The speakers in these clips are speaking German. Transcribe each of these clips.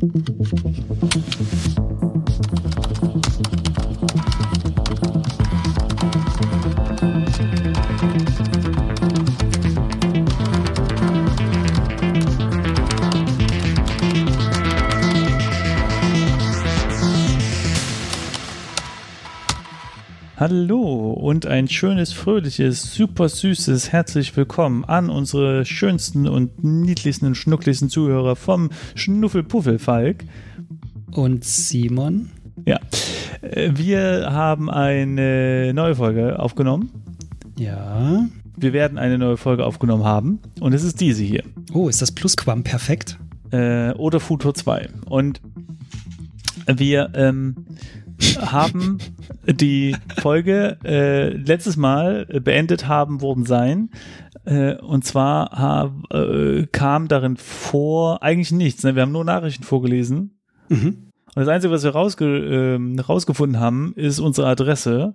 Thank you. Hallo und ein schönes, fröhliches, super süßes herzlich willkommen an unsere schönsten und niedlichsten und schnuckligsten Zuhörer vom Schnuffelpuffelfalk. Und Simon? Ja, äh, wir haben eine neue Folge aufgenommen. Ja. Wir werden eine neue Folge aufgenommen haben und es ist diese hier. Oh, ist das Plusquam perfekt? Äh, oder Futur 2. Und wir ähm, haben die Folge äh, letztes Mal beendet haben worden sein. Äh, und zwar hab, äh, kam darin vor eigentlich nichts. Ne? Wir haben nur Nachrichten vorgelesen. Mhm. Und das Einzige, was wir rausge äh, rausgefunden haben, ist unsere Adresse.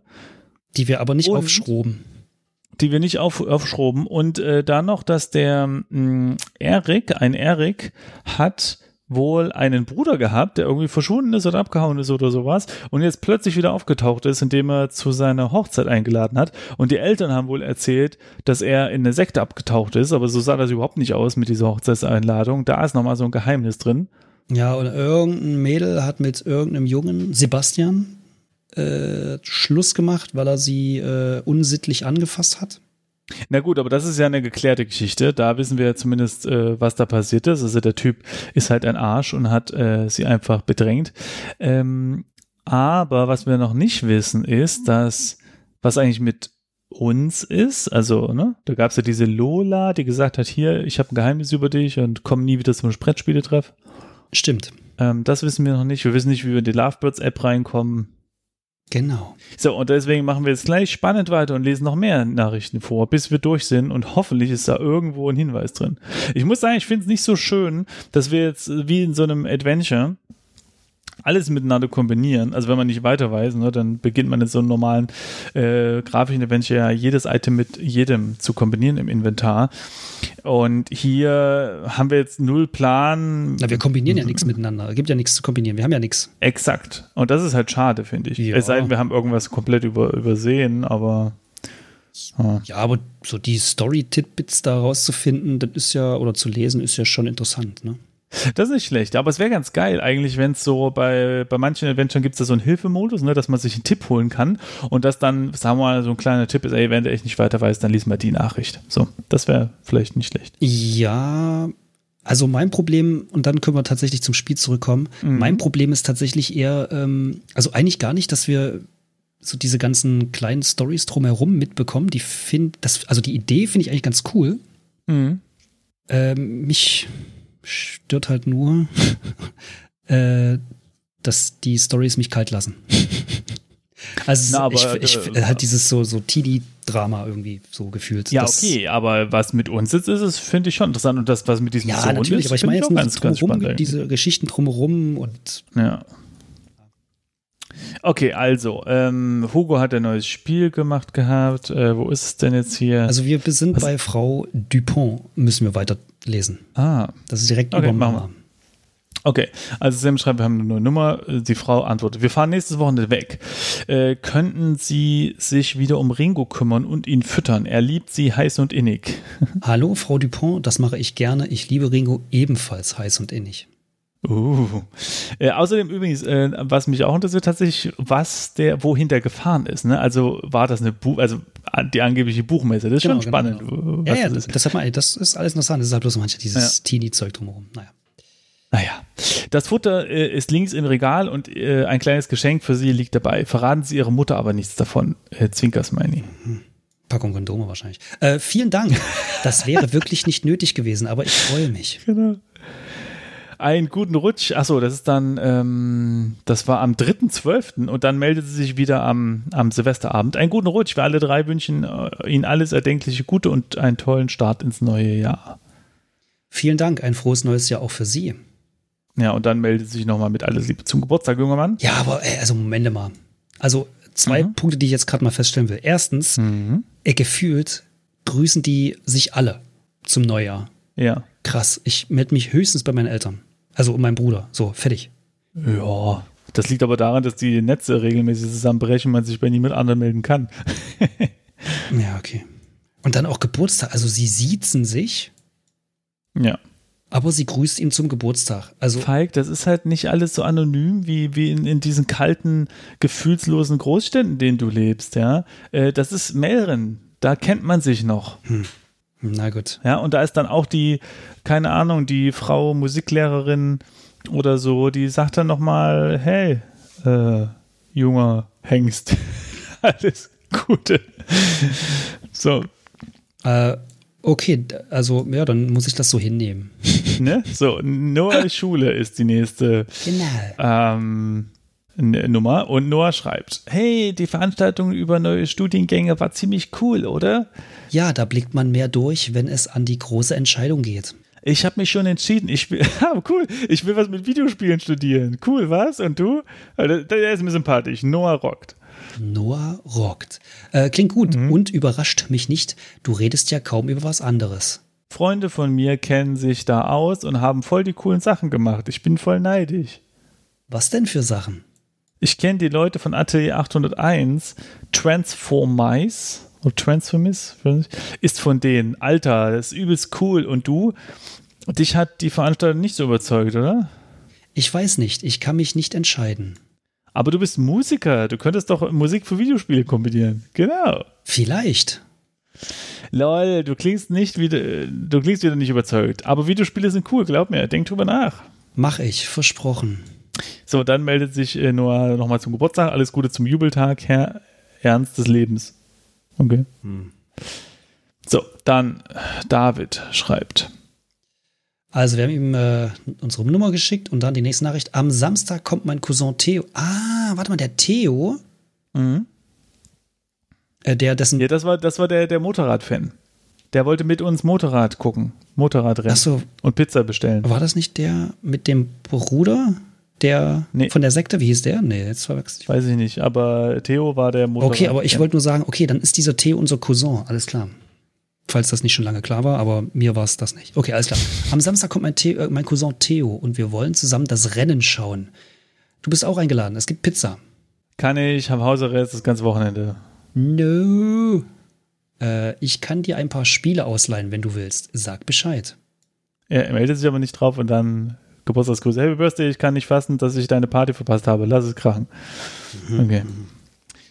Die wir aber nicht und, aufschroben. Die wir nicht auf, aufschroben. Und äh, dann noch, dass der mh, mm, Erik, ein Erik, hat wohl einen Bruder gehabt, der irgendwie verschwunden ist oder abgehauen ist oder sowas und jetzt plötzlich wieder aufgetaucht ist, indem er zu seiner Hochzeit eingeladen hat. Und die Eltern haben wohl erzählt, dass er in eine Sekte abgetaucht ist, aber so sah das überhaupt nicht aus mit dieser Hochzeitseinladung. Da ist nochmal so ein Geheimnis drin. Ja, und irgendein Mädel hat mit irgendeinem Jungen, Sebastian, äh, Schluss gemacht, weil er sie äh, unsittlich angefasst hat. Na gut, aber das ist ja eine geklärte Geschichte. Da wissen wir zumindest, äh, was da passiert ist. Also der Typ ist halt ein Arsch und hat äh, sie einfach bedrängt. Ähm, aber was wir noch nicht wissen, ist, dass was eigentlich mit uns ist. Also, ne, da gab es ja diese Lola, die gesagt hat, hier, ich habe ein Geheimnis über dich und komm nie wieder zum Brettspieletreff. Stimmt. Ähm, das wissen wir noch nicht. Wir wissen nicht, wie wir in die Lovebirds-App reinkommen. Genau. So, und deswegen machen wir jetzt gleich spannend weiter und lesen noch mehr Nachrichten vor, bis wir durch sind und hoffentlich ist da irgendwo ein Hinweis drin. Ich muss sagen, ich finde es nicht so schön, dass wir jetzt wie in so einem Adventure alles miteinander kombinieren. Also wenn man nicht weiter weiß, ne, dann beginnt man in so einem normalen äh, grafischen Adventure ja jedes Item mit jedem zu kombinieren im Inventar. Und hier haben wir jetzt null Plan. Na, wir kombinieren ja nichts miteinander. Es gibt ja nichts zu kombinieren. Wir haben ja nichts. Exakt. Und das ist halt schade, finde ich. Ja. Es sei denn, wir haben irgendwas komplett über, übersehen, aber. Ja. ja, aber so die Story-Titbits da rauszufinden, das ist ja, oder zu lesen, ist ja schon interessant, ne? Das ist nicht schlecht, aber es wäre ganz geil eigentlich, wenn es so bei, bei manchen Adventuren gibt es da so einen Hilfemodus, ne, dass man sich einen Tipp holen kann und dass dann, sagen wir mal, so ein kleiner Tipp ist, ey, wenn du echt nicht weiter weißt, dann lies mal die Nachricht. So, das wäre vielleicht nicht schlecht. Ja, also mein Problem, und dann können wir tatsächlich zum Spiel zurückkommen, mhm. mein Problem ist tatsächlich eher, ähm, also eigentlich gar nicht, dass wir so diese ganzen kleinen Stories drumherum mitbekommen. Die finde, also die Idee finde ich eigentlich ganz cool. Mhm. Ähm, mich stört halt nur, äh, dass die Stories mich kalt lassen. also Na, aber, ich, ich, äh, halt dieses so, so Teenie-Drama irgendwie so gefühlt. Ja, okay, aber was mit uns jetzt ist, ist finde ich schon interessant. Und das, was mit diesem ja, Sohn natürlich, ist, aber ich meine jetzt nur ganz, ganz spannend, diese Geschichten drumherum und ja. Okay, also, ähm, Hugo hat ein neues Spiel gemacht gehabt. Äh, wo ist es denn jetzt hier? Also wir sind Was? bei Frau Dupont, müssen wir weiterlesen. Ah. Das ist direkt okay, über Mama. Okay, also Sam schreibt, wir haben eine neue Nummer. Die Frau antwortet, wir fahren nächstes Wochenende weg. Äh, könnten Sie sich wieder um Ringo kümmern und ihn füttern? Er liebt Sie heiß und innig. Hallo, Frau Dupont, das mache ich gerne. Ich liebe Ringo ebenfalls heiß und innig. Uh. Äh, außerdem übrigens, äh, was mich auch interessiert, tatsächlich, was der, wohin der gefahren ist. Ne? Also war das eine Buch, also die angebliche Buchmesse. Das ist genau, schon genau, spannend. Genau. Ja, ja, das, ist. das, hat man, das ist alles interessant. Das ist halt bloß manchmal dieses ja. Teenie-Zeug drumherum. Naja. Naja, das Futter äh, ist links im Regal und äh, ein kleines Geschenk für Sie liegt dabei. Verraten Sie Ihre Mutter aber nichts davon. Äh, Zwinkers meine mhm. Packung Kondome wahrscheinlich. Äh, vielen Dank. Das wäre wirklich nicht nötig gewesen, aber ich freue mich. Genau einen guten Rutsch. Achso, das ist dann, ähm, das war am 3.12. und dann meldet sie sich wieder am, am Silvesterabend. Einen guten Rutsch. Wir alle drei wünschen äh, Ihnen alles erdenkliche Gute und einen tollen Start ins neue Jahr. Vielen Dank. Ein frohes neues Jahr auch für Sie. Ja, und dann meldet sie sich nochmal mit alles Liebe zum Geburtstag, junger Mann. Ja, aber ey, also Moment mal. Also zwei mhm. Punkte, die ich jetzt gerade mal feststellen will. Erstens, mhm. äh, gefühlt grüßen die sich alle zum Neujahr. Ja. Krass. Ich melde mich höchstens bei meinen Eltern. Also um meinen Bruder. So, fertig. Ja, das liegt aber daran, dass die Netze regelmäßig zusammenbrechen und man sich bei niemand anderem melden kann. ja, okay. Und dann auch Geburtstag. Also sie siezen sich. Ja. Aber sie grüßt ihn zum Geburtstag. Also Falk, das ist halt nicht alles so anonym wie, wie in, in diesen kalten, gefühlslosen Großstädten, in denen du lebst, ja. Äh, das ist Melren. Da kennt man sich noch. Hm. Na gut. Ja, und da ist dann auch die, keine Ahnung, die Frau Musiklehrerin oder so, die sagt dann nochmal, hey, äh, junger Hengst, alles Gute. so. Äh, okay, also ja, dann muss ich das so hinnehmen. ne? So, Noah Schule ist die nächste Genau. ähm, Nummer. Und Noah schreibt, hey, die Veranstaltung über neue Studiengänge war ziemlich cool, oder? Ja, da blickt man mehr durch, wenn es an die große Entscheidung geht. Ich habe mich schon entschieden. Ich will, ah, cool. Ich will was mit Videospielen studieren. Cool, was? Und du? Also, Der ist mir sympathisch. Noah rockt. Noah rockt. Äh, klingt gut und überrascht mich nicht. Du redest ja kaum über was anderes. Freunde von mir kennen sich da aus und haben voll die coolen Sachen gemacht. Ich bin voll neidisch. Was denn für Sachen? Ich kenne die Leute von Atelier 801. Transformice oder Transformis ist von denen. Alter, das ist übelst cool. Und du? Dich hat die Veranstaltung nicht so überzeugt, oder? Ich weiß nicht, ich kann mich nicht entscheiden. Aber du bist Musiker. Du könntest doch Musik für Videospiele kombinieren. Genau. Vielleicht. Lol, du klingst nicht wieder, du klingst wieder nicht überzeugt. Aber Videospiele sind cool, glaub mir. Denk drüber nach. Mach ich, versprochen. So, dann meldet sich äh, Noah nochmal zum Geburtstag. Alles Gute zum Jubeltag, Herr Ernst des Lebens. Okay. So, dann David schreibt. Also, wir haben ihm äh, unsere Nummer geschickt und dann die nächste Nachricht. Am Samstag kommt mein Cousin Theo. Ah, warte mal, der Theo, Mhm. äh, der dessen. Ja, das war, das war der, der Motorrad-Fan. Der wollte mit uns Motorrad gucken. Motorradrennen. Achso, Und Pizza bestellen. war das nicht der mit dem Bruder? Der Nee. von der Sekte, wie hieß der? Nee, jetzt verwechsel ich. Weiß ich nicht, aber Theo war der Motorrad. Okay, aber ich wollte nur sagen, okay, dann ist dieser Theo unser Cousin, alles klar. Falls das nicht schon lange klar war, aber mir war es das nicht. Okay, alles klar. Am Samstag kommt mein, Theo, äh, mein Cousin Theo und wir wollen zusammen das Rennen schauen. Du bist auch eingeladen, es gibt Pizza. Kann ich, habe Hausarrest das ganze Wochenende. No. Äh, ich kann dir ein paar Spiele ausleihen, wenn du willst. Sag Bescheid. Er meldet sich aber nicht drauf und dann Geburtstagsgrüße. Happy Birthday, ich kann nicht fassen, dass ich deine Party verpasst habe. Lass es krachen. Okay.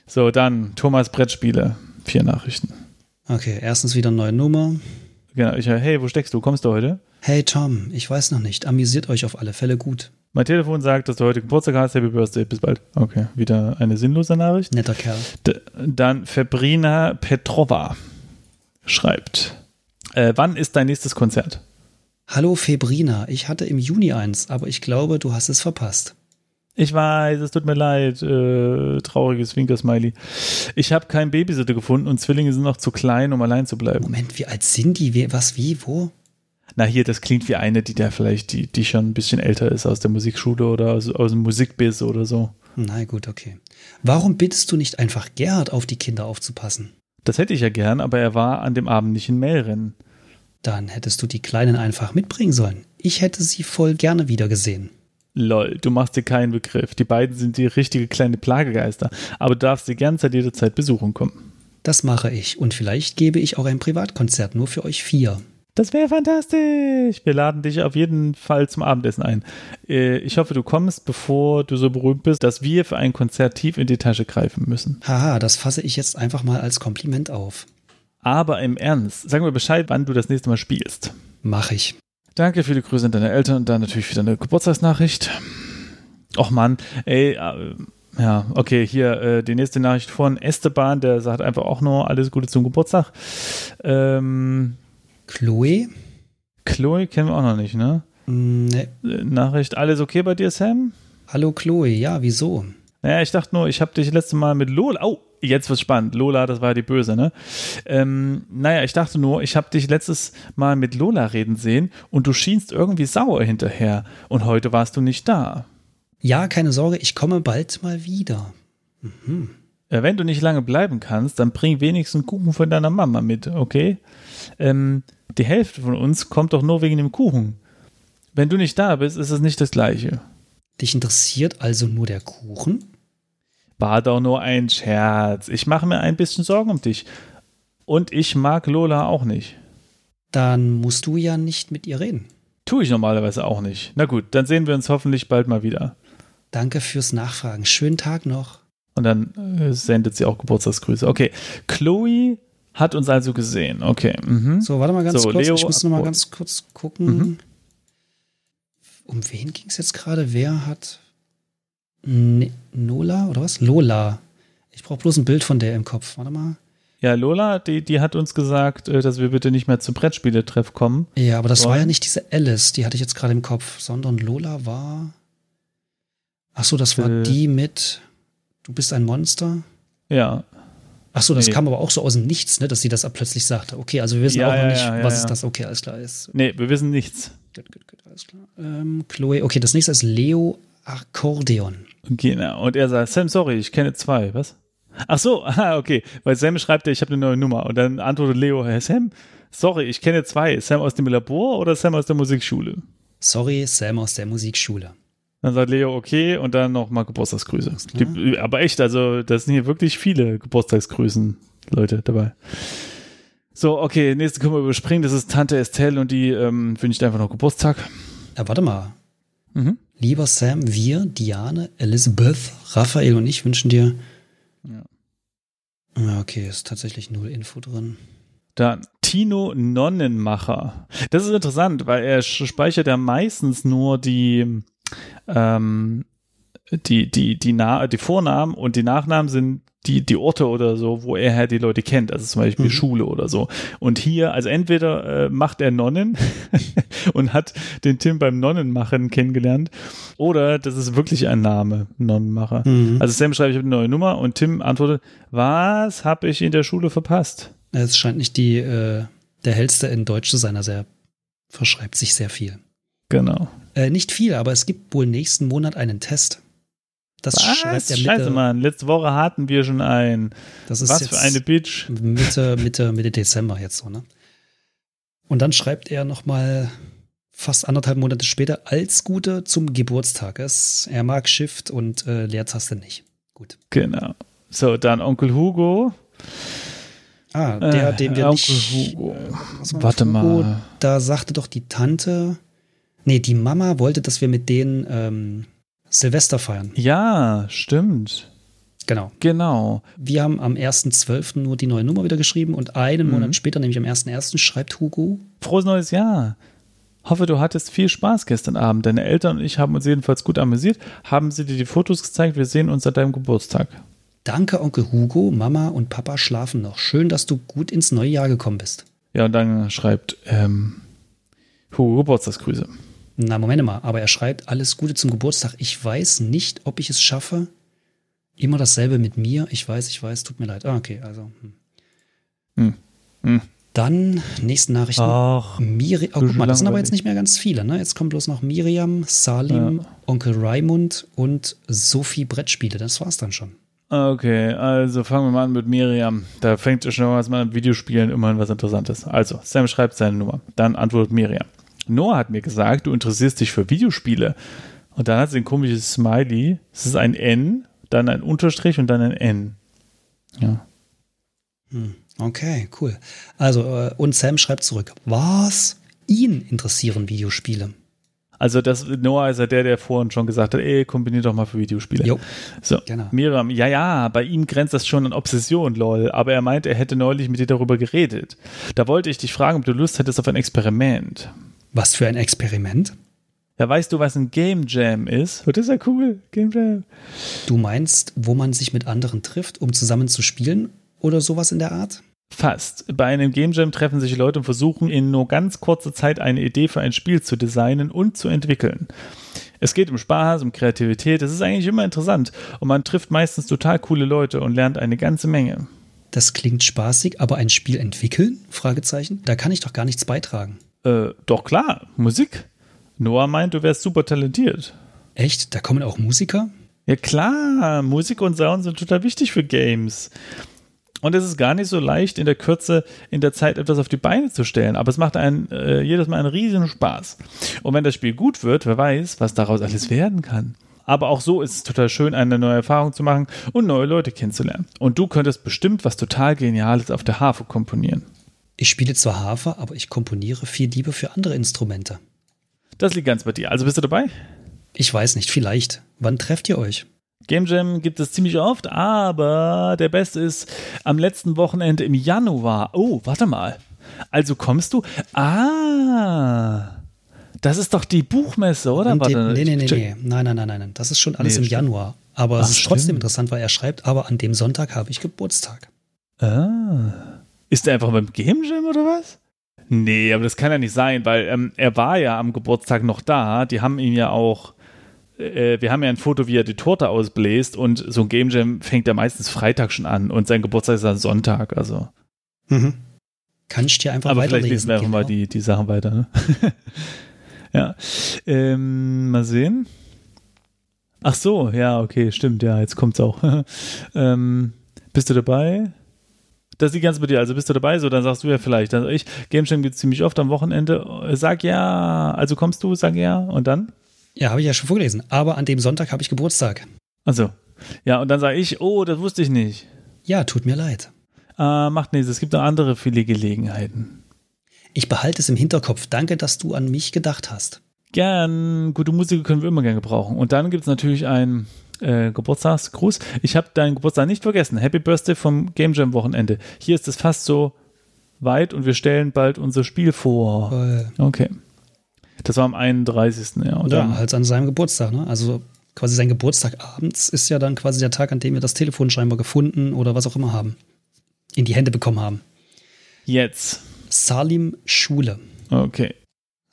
So, dann Thomas Brettspiele. Vier Nachrichten. Okay, erstens wieder neue Nummer. Genau, ich, hey, wo steckst du? Kommst du heute? Hey Tom, ich weiß noch nicht. Amüsiert euch auf alle Fälle gut. Mein Telefon sagt, dass du heute Geburtstag hast. Happy Birthday, bis bald. Okay, wieder eine sinnlose Nachricht. Netter Kerl. D dann Fabrina Petrova schreibt. Äh, wann ist dein nächstes Konzert? Hallo Febrina, ich hatte im Juni eins, aber ich glaube, du hast es verpasst. Ich weiß, es tut mir leid, äh, trauriges Winker-Smiley. Ich habe keinen Babysitter gefunden und Zwillinge sind noch zu klein, um allein zu bleiben. Moment, wie alt sind die? Wie, was, wie, wo? Na hier, das klingt wie eine, die da vielleicht, die, die schon ein bisschen älter ist aus der Musikschule oder aus, aus dem Musikbiss oder so. Na gut, okay. Warum bittest du nicht einfach Gerhard auf die Kinder aufzupassen? Das hätte ich ja gern, aber er war an dem Abend nicht in Mehlrennen. Dann hättest du die Kleinen einfach mitbringen sollen. Ich hätte sie voll gerne wiedergesehen. Lol, du machst dir keinen Begriff. Die beiden sind die richtige kleine Plagegeister, aber du darfst sie gern seit jeder Zeit besuchen kommen. Das mache ich und vielleicht gebe ich auch ein Privatkonzert nur für euch vier. Das wäre fantastisch. Wir laden dich auf jeden Fall zum Abendessen ein. Äh, Ich hoffe, du kommst, bevor du so berühmt bist, dass wir für ein Konzert tief in die Tasche greifen müssen. Haha, das fasse ich jetzt einfach mal als Kompliment auf. Aber im Ernst, sag mir Bescheid, wann du das nächste Mal spielst. Mach ich. Danke für die Grüße an deine Eltern und dann natürlich wieder eine Geburtstagsnachricht. Och Mann, ey, äh, ja, okay, hier äh, die nächste Nachricht von Esteban, der sagt einfach auch nur alles Gute zum Geburtstag. Ähm, Chloe? Chloe kennen wir auch noch nicht, ne? Mm, Ne. Äh, Nachricht, alles okay bei dir, Sam? Hallo Chloe, ja, wieso? Naja, ich dachte nur, ich habe dich letzte Mal mit Lola. Oh, jetzt wird's spannend. Lola, das war ja die Böse, ne? Ähm, naja, ich dachte nur, ich habe dich letztes Mal mit Lola reden sehen und du schienst irgendwie sauer hinterher. Und heute warst du nicht da. Ja, keine Sorge, ich komme bald mal wieder. Äh, wenn du nicht lange bleiben kannst, dann bring wenigstens Kuchen von deiner Mama mit, okay? Ähm, die Hälfte von uns kommt doch nur wegen dem Kuchen. Wenn du nicht da bist, ist es nicht das Gleiche. Dich interessiert also nur der Kuchen? War doch nur ein Scherz. Ich mache mir ein bisschen Sorgen um dich. Und ich mag Lola auch nicht. Dann musst du ja nicht mit ihr reden. Tue ich normalerweise auch nicht. Na gut, dann sehen wir uns hoffentlich bald mal wieder. Danke fürs Nachfragen. Schönen Tag noch. Und dann äh, sendet sie auch Geburtstagsgrüße. Okay, Chloe hat uns also gesehen. Okay. Mhm. So, warte mal ganz So, kurz. Leo ich muss noch mal ganz kurz gucken. Mhm. Um wen ging es jetzt gerade? Wer hat Nola oder was? Lola. Ich brauche bloß ein Bild von der im Kopf. Warte mal. Ja, Lola, die, die hat uns gesagt, äh, dass wir bitte nicht mehr zum Brettspieletreff kommen. Ja, aber das Wollen? war ja nicht diese Alice, die hatte ich jetzt gerade im Kopf, sondern Lola war. Ach so, das war Äh. die mit Du bist ein Monster. Ja, Ach so, das Nee. kam aber auch so aus dem Nichts, ne, dass sie das plötzlich sagte. Okay, also wir wissen Ja, auch noch ja, nicht, ja, was ist das. Okay, alles klar. Ist, nee, wir wissen nichts. gut, gut, gut, alles klar. Ähm, Chloe, okay, das nächste ist Leo Akkordeon. Genau. Und er sagt, Sam, sorry, ich kenne zwei. Was? Ach so, ah, okay. Weil Sam schreibt ja, ich habe eine neue Nummer. Und dann antwortet Leo, Herr Sam, sorry, ich kenne zwei. Sam aus dem Labor oder Sam aus der Musikschule? Sorry, Sam aus der Musikschule. Dann sagt Leo, okay, und dann nochmal Geburtstagsgrüße. klar. Die, aber echt, also, das sind hier wirklich viele Geburtstagsgrüßen, Leute, dabei. So, okay, nächste können wir überspringen. Das ist Tante Estelle und die ähm, wünscht einfach noch Geburtstag. Ja, warte mal. Mhm. Lieber Sam, wir, Diane, Elizabeth, Raphael und ich wünschen dir. Ja. Ja, okay, ist tatsächlich null Info drin. Dann Tino Nonnenmacher. Das ist interessant, weil er speichert ja meistens nur die, ähm, die, die, die, Na die Vornamen und die Nachnamen sind die, die Orte oder so, wo er halt die Leute kennt, also zum Beispiel Mhm. Schule oder so. Und hier, also entweder äh, macht er Nonnen und hat den Tim beim Nonnenmachen kennengelernt, oder das ist wirklich ein Name, Nonnenmacher. Mhm. Also Sam schreibt, ich habe eine neue Nummer und Tim antwortet, was habe ich in der Schule verpasst? Es scheint nicht die, äh, der hellste in Deutsch zu sein, also er verschreibt sich sehr viel. Genau. Äh, nicht viel, aber es gibt wohl nächsten Monat einen Test. Das schreibt Was? er Mitte, Scheiße, Mann. Letzte Woche hatten wir schon einen. Das ist Was für eine Bitch. Mitte, Mitte, Mitte Dezember jetzt so, ne? Und dann schreibt er nochmal fast anderthalb Monate später als Gute zum Geburtstag. Es, er mag Shift und äh, Leertaste nicht. Gut. Genau. So, dann Onkel Hugo. Ah, der, Äh, den wir Onkel nicht. Hugo. äh, Warte? Hugo, mal. Da sagte doch die Tante. Nee, die Mama wollte, dass wir mit denen ähm, Silvester feiern. Ja, stimmt. Genau. Genau. Wir haben am 1.12. nur die neue Nummer wieder geschrieben und einen Mhm. Monat später, nämlich am 1.1., schreibt Hugo. Frohes neues Jahr. Hoffe, du hattest viel Spaß gestern Abend. Deine Eltern und ich haben uns jedenfalls gut amüsiert. Haben sie dir die Fotos gezeigt? Wir sehen uns an deinem Geburtstag. Danke, Onkel Hugo, Mama und Papa schlafen noch. Schön, dass du gut ins neue Jahr gekommen bist. Ja, und dann schreibt ähm, Hugo Geburtstagsgrüße. Na, Moment mal, aber er schreibt alles Gute zum Geburtstag. Ich weiß nicht, ob ich es schaffe. Immer dasselbe mit mir. Ich weiß, ich weiß, tut mir leid. Ah, okay, also. Hm. Hm. Hm. Dann nächste Nachrichten. Ach, Miri oh, guck mal, das sind aber jetzt nicht mehr ganz viele. Ne? Jetzt kommen bloß noch Miriam, Salim, Ja. Onkel Raimund und Sophie Brettspiele. Das war's dann schon. Okay, also fangen wir mal an mit Miriam. Da fängt schon was mal an Videospielen immerhin was Interessantes. Also, Sam schreibt seine Nummer. Dann antwortet Miriam. Noah hat mir gesagt, du interessierst dich für Videospiele. Und dann hat sie ein komisches Smiley. Es ist ein N, dann ein Unterstrich und dann ein N. Ja. Hm, Okay, cool. Also, äh, und Sam schreibt zurück. Was? Ihn interessieren Videospiele. Also das Noah ist ja der, der vorhin schon gesagt hat, ey, kombinier doch mal für Videospiele. Jo, So, Genau. Miriam, ja, ja, bei ihm grenzt das schon an Obsession, lol. Aber er meint, er hätte neulich mit dir darüber geredet. Da wollte ich dich fragen, ob du Lust hättest auf ein Experiment. Was für ein Experiment? Ja, weißt du, was ein Game Jam ist? Oh, das ist ja cool. Game Jam. Du meinst, wo man sich mit anderen trifft, um zusammen zu spielen oder sowas in der Art? Fast. Bei einem Game Jam treffen sich Leute und versuchen in nur ganz kurzer Zeit eine Idee für ein Spiel zu designen und zu entwickeln. Es geht um Spaß, um Kreativität. Das ist eigentlich immer interessant. Und man trifft meistens total coole Leute und lernt eine ganze Menge. Das klingt spaßig, aber ein Spiel entwickeln? Fragezeichen. Da kann ich doch gar nichts beitragen. Äh, doch klar, Musik. Noah meint, du wärst super talentiert. Echt? Da kommen auch Musiker? Ja klar, Musik und Sound sind total wichtig für Games. Und es ist gar nicht so leicht, in der Kürze, in der Zeit etwas auf die Beine zu stellen. Aber es macht einen äh, jedes Mal einen riesen Spaß. Und wenn das Spiel gut wird, wer weiß, was daraus alles werden kann. Aber auch so ist es total schön, eine neue Erfahrung zu machen und neue Leute kennenzulernen. Und du könntest bestimmt was total Geniales auf der Harfe komponieren. Ich spiele zwar Harfe, aber ich komponiere viel lieber für andere Instrumente. Das liegt ganz bei dir. Also bist du dabei? Ich weiß nicht, vielleicht. Wann trefft ihr euch? Game Jam gibt es ziemlich oft, aber der beste ist am letzten Wochenende im Januar. Oh, warte mal. Also kommst du? Ah. Das ist doch die Buchmesse, oder? Warte, nee, nee, nee, nee. Nein, nein, nein, nein. Das ist schon alles nee, im stimmt. Januar. Aber Ach, es ist stimmt. trotzdem interessant, weil er schreibt, aber an dem Sonntag habe ich Geburtstag. Ah. Ist er einfach beim Game Jam oder was? Nee, aber das kann ja nicht sein, weil ähm, er war ja am Geburtstag noch da. Die haben ihn ja auch äh, wir haben ja ein Foto, wie er die Torte ausbläst und so ein Game Jam fängt ja meistens Freitag schon an und sein Geburtstag ist dann Sonntag, also. Mhm. Kann ich dir einfach Aber vielleicht lesen wir einfach genau. mal die, die Sachen weiter, ne? ja. Ähm, mal sehen. Ach so, ja, okay, stimmt, ja, jetzt kommt's auch. ähm, bist du dabei? Das liegt ganz bei dir. Also bist du dabei? So, dann sagst du ja vielleicht. Also ich, Game Jam gibt ziemlich oft am Wochenende. Sag ja. Also kommst du, sag ja. Und dann? Ja, habe ich ja schon vorgelesen. Aber an dem Sonntag habe ich Geburtstag. Also, ja, und dann sage ich, oh, das wusste ich nicht. Ja, tut mir leid. Äh, macht nichts, es gibt noch andere viele Gelegenheiten. Ich behalte es im Hinterkopf. Danke, dass du an mich gedacht hast. Gern. Gute Musiker können wir immer gern gebrauchen. Und dann gibt es natürlich einen äh, Geburtstagsgruß. Ich habe deinen Geburtstag nicht vergessen. Happy Birthday vom Game Jam Wochenende. Hier ist es fast so weit und wir stellen bald unser Spiel vor. Voll. Okay. Das war am 31. Ja, und ja halt an seinem Geburtstag. Ne? Also quasi sein Geburtstag abends ist ja dann quasi der Tag, an dem wir das Telefon scheinbar gefunden oder was auch immer haben. In die Hände bekommen haben. Jetzt. Salim Schule. Okay.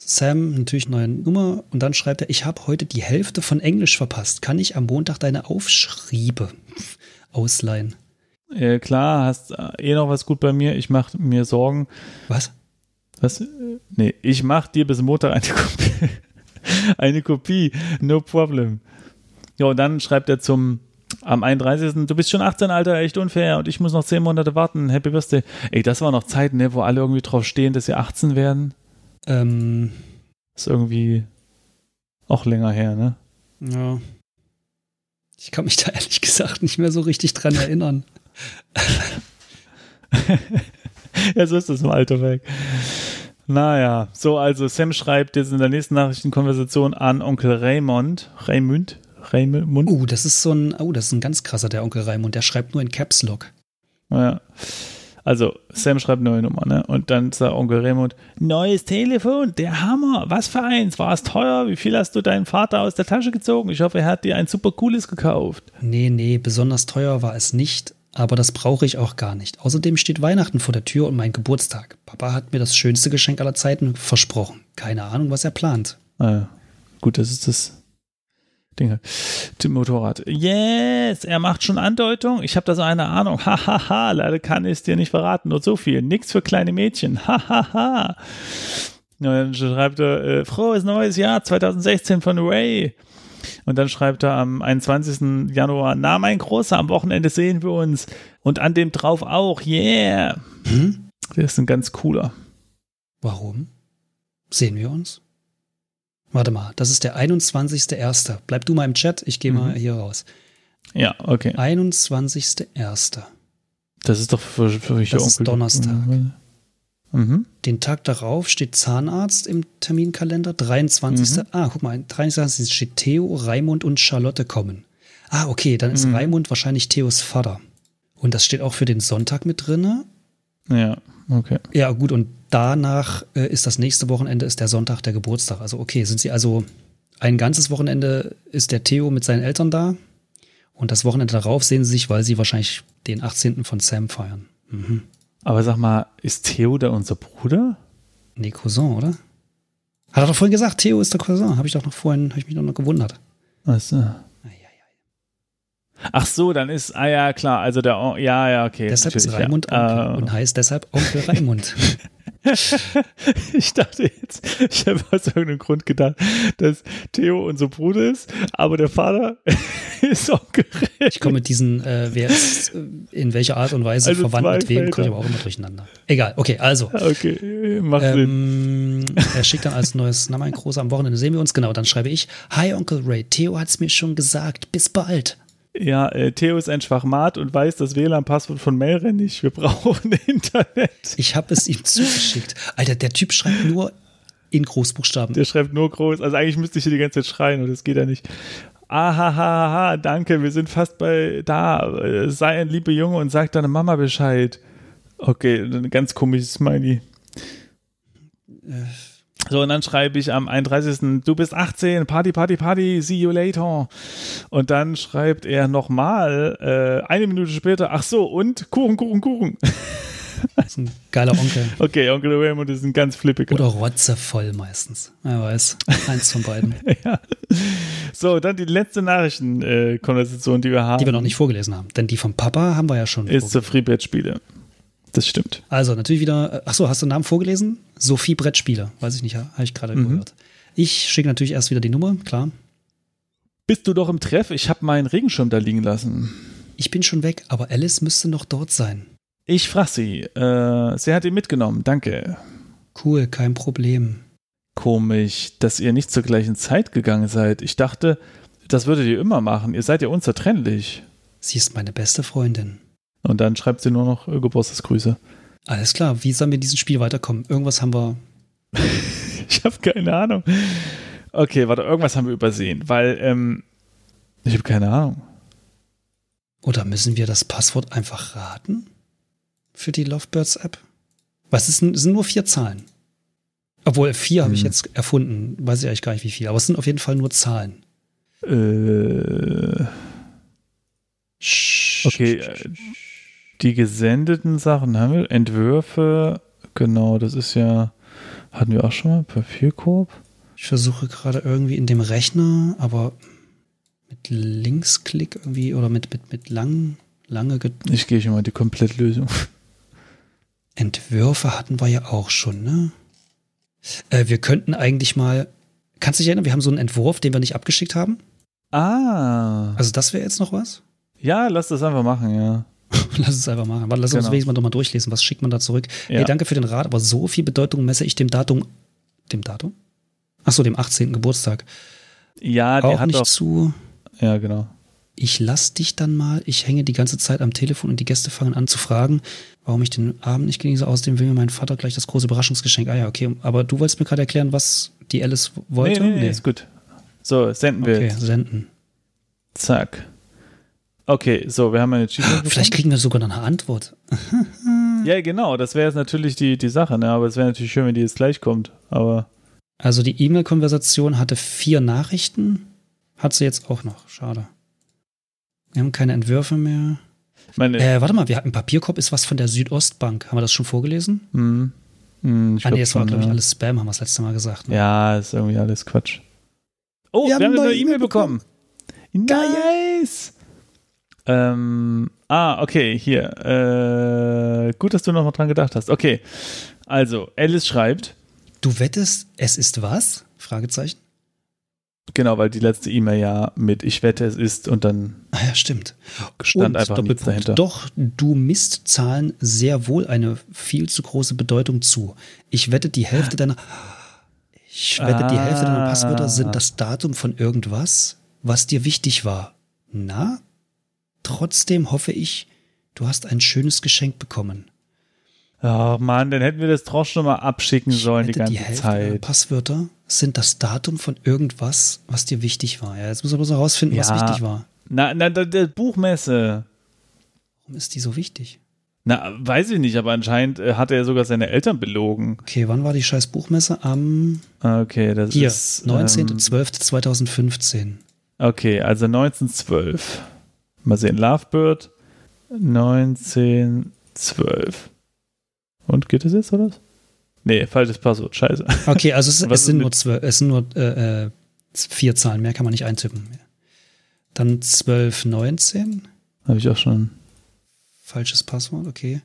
Sam, natürlich neue Nummer. Und dann schreibt er, ich habe heute die Hälfte von Englisch verpasst. Kann ich am Montag deine Aufschriebe ausleihen? Äh, klar, hast eh noch was gut bei mir. Ich mache mir Sorgen. Was? Was? Nee, ich mach dir bis Montag eine Kopie. eine Kopie, no problem. Ja, und dann schreibt er zum am 31. Du bist schon 18, Alter, echt unfair und ich muss noch 10 Monate warten. Happy Birthday. Ey, das war noch Zeit, ne, wo alle irgendwie drauf stehen, dass sie 18 werden. Ähm. Ist irgendwie auch länger her, ne? Ja. Ich kann mich da ehrlich gesagt nicht mehr so richtig dran erinnern. ja, so ist das im Alter weg. Naja, so, also Sam schreibt jetzt in der nächsten Nachrichtenkonversation an Onkel Raymond. Raymond? Raymond? Oh, das ist so ein, oh, das ist ein ganz krasser, der Onkel Raymond. Der schreibt nur in Caps Lock. Ja. Also, Sam schreibt neue Nummer, ne? Und dann sagt Onkel Raymond, neues Telefon, der Hammer, was für eins, war es teuer, wie viel hast du deinen Vater aus der Tasche gezogen? Ich hoffe, er hat dir ein super cooles gekauft. Nee, nee, besonders teuer war es nicht, aber das brauche ich auch gar nicht. Außerdem steht Weihnachten vor der Tür und mein Geburtstag. Papa hat mir das schönste Geschenk aller Zeiten versprochen. Keine Ahnung, was er plant. Ah ja. Gut, das ist das Ding. Dem Motorrad. Yes, er macht schon Andeutung. Ich habe da so eine Ahnung. Hahaha, ha, ha. leider kann ich es dir nicht verraten. Nur so viel. Nix für kleine Mädchen. Hahaha. Ha, dann schreibt er, äh, frohes neues Jahr 2016 von Ray. Und dann schreibt er am 21. Januar, na mein Großer, am Wochenende sehen wir uns. Und an dem drauf auch, yeah. Hm? Der ist ein ganz cooler. Warum? Sehen wir uns? Warte mal, das ist der 21.01. Bleib du mal im Chat, ich gehe mhm. mal hier raus. Ja, okay. 21.01. Das ist doch für, für Das Onkel. ist Donnerstag. Mhm. Den Tag darauf steht Zahnarzt im Terminkalender. 23. Mhm. Ah, guck mal, 23. steht Theo, Raimund und Charlotte kommen. Ah, okay, dann ist mhm. Raimund wahrscheinlich Theos Vater. Und das steht auch für den Sonntag mit drin. Ja, okay. Ja, gut, und danach äh, ist das nächste Wochenende, ist der Sonntag der Geburtstag. Also, okay, sind sie also ein ganzes Wochenende ist der Theo mit seinen Eltern da. Und das Wochenende darauf sehen sie sich, weil sie wahrscheinlich den 18. von Sam feiern. Mhm. Aber sag mal, ist Theo da unser Bruder? Nee, Cousin, oder? Hat er doch vorhin gesagt, Theo ist der Cousin. Habe ich doch noch vorhin, habe ich mich doch noch gewundert. Ach so. Ach so, dann ist, ah ja, klar, also der, ja, ja, okay. Deshalb ist Raimund ja. Onkel äh, und heißt deshalb Onkel Raimund. ich dachte jetzt, ich habe aus irgendeinem Grund gedacht, dass Theo unser Bruder ist, aber der Vater ist Onkel Ich komme mit diesen, äh, wer ist äh, in welcher Art und Weise also verwandt mit wem, komme ich aber auch immer durcheinander. Egal, okay, also. Okay, macht ähm, Sinn. Er schickt dann als neues Name ein großer am Wochenende sehen wir uns, genau, dann schreibe ich, Hi Onkel Ray, Theo hat es mir schon gesagt, bis bald. Ja, äh, Theo ist ein Schwachmat und weiß das WLAN-Passwort von Melren nicht. Wir brauchen Internet. Ich habe es ihm zugeschickt. Alter, der Typ schreibt nur in Großbuchstaben. Der schreibt nur groß. Also eigentlich müsste ich hier die ganze Zeit schreien und das geht ja nicht. Ahahaha, danke, wir sind fast bei da. Sei ein lieber Junge und sag deiner Mama Bescheid. Okay, ein ganz komisches Smiley. Äh. So, und dann schreibe ich am 31. Du bist 18, Party, Party, Party, see you later. Und dann schreibt er nochmal, äh, eine Minute später, ach so, und Kuchen, Kuchen, Kuchen. Das ist ein geiler Onkel. Okay, Onkel Raymond ist ein ganz flippiger. Oder rotzevoll meistens. Wer weiß. Eins von beiden. ja. So, dann die letzte Nachrichtenkonversation, äh, die wir haben. Die wir noch nicht vorgelesen haben. Denn die vom Papa haben wir ja schon. Ist zur Freebet-Spiele. Das stimmt. Also natürlich wieder, äh, achso, hast du den Namen vorgelesen? Sophie Brettspieler. Weiß ich nicht, habe ich gerade mhm. gehört. Ich schicke natürlich erst wieder die Nummer, klar. Bist du doch im Treff? Ich habe meinen Regenschirm da liegen lassen. Ich bin schon weg, aber Alice müsste noch dort sein. Ich frage sie. Äh, sie hat ihn mitgenommen, danke. Cool, kein Problem. Komisch, dass ihr nicht zur gleichen Zeit gegangen seid. Ich dachte, das würdet ihr immer machen. Ihr seid ja unzertrennlich. Sie ist meine beste Freundin. Und dann schreibt sie nur noch Geburtstagsgrüße. Alles klar, wie sollen wir in diesem Spiel weiterkommen? Irgendwas haben wir. ich habe keine Ahnung. Okay, warte, irgendwas haben wir übersehen, weil ähm, ich habe keine Ahnung. Oder müssen wir das Passwort einfach raten? Für die Lovebirds-App? Was ist, es sind nur vier Zahlen. Obwohl, vier hm. habe ich jetzt erfunden. Weiß ich eigentlich gar nicht, wie viel. Aber es sind auf jeden Fall nur Zahlen. Äh. Okay, äh, die gesendeten Sachen haben wir. Entwürfe, genau, das ist ja, hatten wir auch schon mal, Papierkorb. Ich versuche gerade irgendwie in dem Rechner, aber mit Linksklick irgendwie oder mit, mit, mit lang, lange. Ich gehe schon mal die Komplettlösung. Entwürfe hatten wir ja auch schon, ne? Äh, wir könnten eigentlich mal, kannst du dich erinnern, wir haben so einen Entwurf, den wir nicht abgeschickt haben? Ah. Also das wäre jetzt noch was? Ja, lass das einfach machen, ja. lass es einfach machen. Warte, lass genau. uns wenigstens mal nochmal durchlesen. Was schickt man da zurück? Ja. Hey, danke für den Rat, aber so viel Bedeutung messe ich dem Datum. Dem Datum? Achso, dem 18. Geburtstag. Ja, der auch hat nicht zu. Ja, genau. Ich lass dich dann mal. Ich hänge die ganze Zeit am Telefon und die Gäste fangen an zu fragen, warum ich den Abend nicht genieße. Außerdem will mir mein Vater gleich das große Überraschungsgeschenk. Ah ja, okay. Aber du wolltest mir gerade erklären, was die Alice wollte? Nee, nee, nee, ist gut. So, senden wir. Okay, senden. Zack. Okay, so, wir haben eine Cheat. Vielleicht kriegen wir sogar noch eine Antwort. ja, genau, das wäre jetzt natürlich die, die Sache, ne? aber es wäre natürlich schön, wenn die jetzt gleich kommt. Aber. Also die E-Mail-Konversation hatte vier Nachrichten. Hat sie jetzt auch noch. Schade. Wir haben keine Entwürfe mehr. Meine, äh, warte mal, wir hatten Papierkorb, ist was von der Südostbank. Haben wir das schon vorgelesen? Mhm. Mhm, ah, nee, es war, glaube ich, alles Spam, haben wir das letzte Mal gesagt. Ne? Ja, ist irgendwie alles Quatsch. Oh, wir, wir haben, eine E-Mail bekommen. bekommen. Nice! Ähm, ah, okay, hier. Äh, gut, dass du noch mal dran gedacht hast. Okay, also Alice schreibt. Du wettest, es ist was? Fragezeichen. Genau, weil die letzte E-Mail ja mit Ich wette, es ist und dann. Ah ja, stimmt. Stand und einfach nichts dahinter. Doch, du misst Zahlen sehr wohl eine viel zu große Bedeutung zu. Ich wette, die Hälfte deiner. Ich wette, ah. die Hälfte deiner Passwörter sind das Datum von irgendwas, was dir wichtig war. Na, Trotzdem hoffe ich, du hast ein schönes Geschenk bekommen. Oh Mann, dann hätten wir das doch schon mal abschicken sollen die ganze die Hälfte Zeit. Passwörter sind das Datum von irgendwas, was dir wichtig war. Ja, jetzt müssen wir bloß herausfinden, ja. was wichtig war. Na, na, der Buchmesse. Warum ist die so wichtig? Na, weiß ich nicht, aber anscheinend äh, hat er sogar seine Eltern belogen. Okay, wann war die scheiß Buchmesse? Am Okay, das hier, ist 19.12.2015. Ähm, okay, also 1912. Mal sehen, Lovebird 1912. Und geht es jetzt, oder? Nee, falsches Passwort, scheiße. Okay, also es, es sind nur zwölf, es sind nur äh, äh, vier Zahlen, mehr kann man nicht eintippen. Dann 1219. Habe ich auch schon. Falsches Passwort, okay.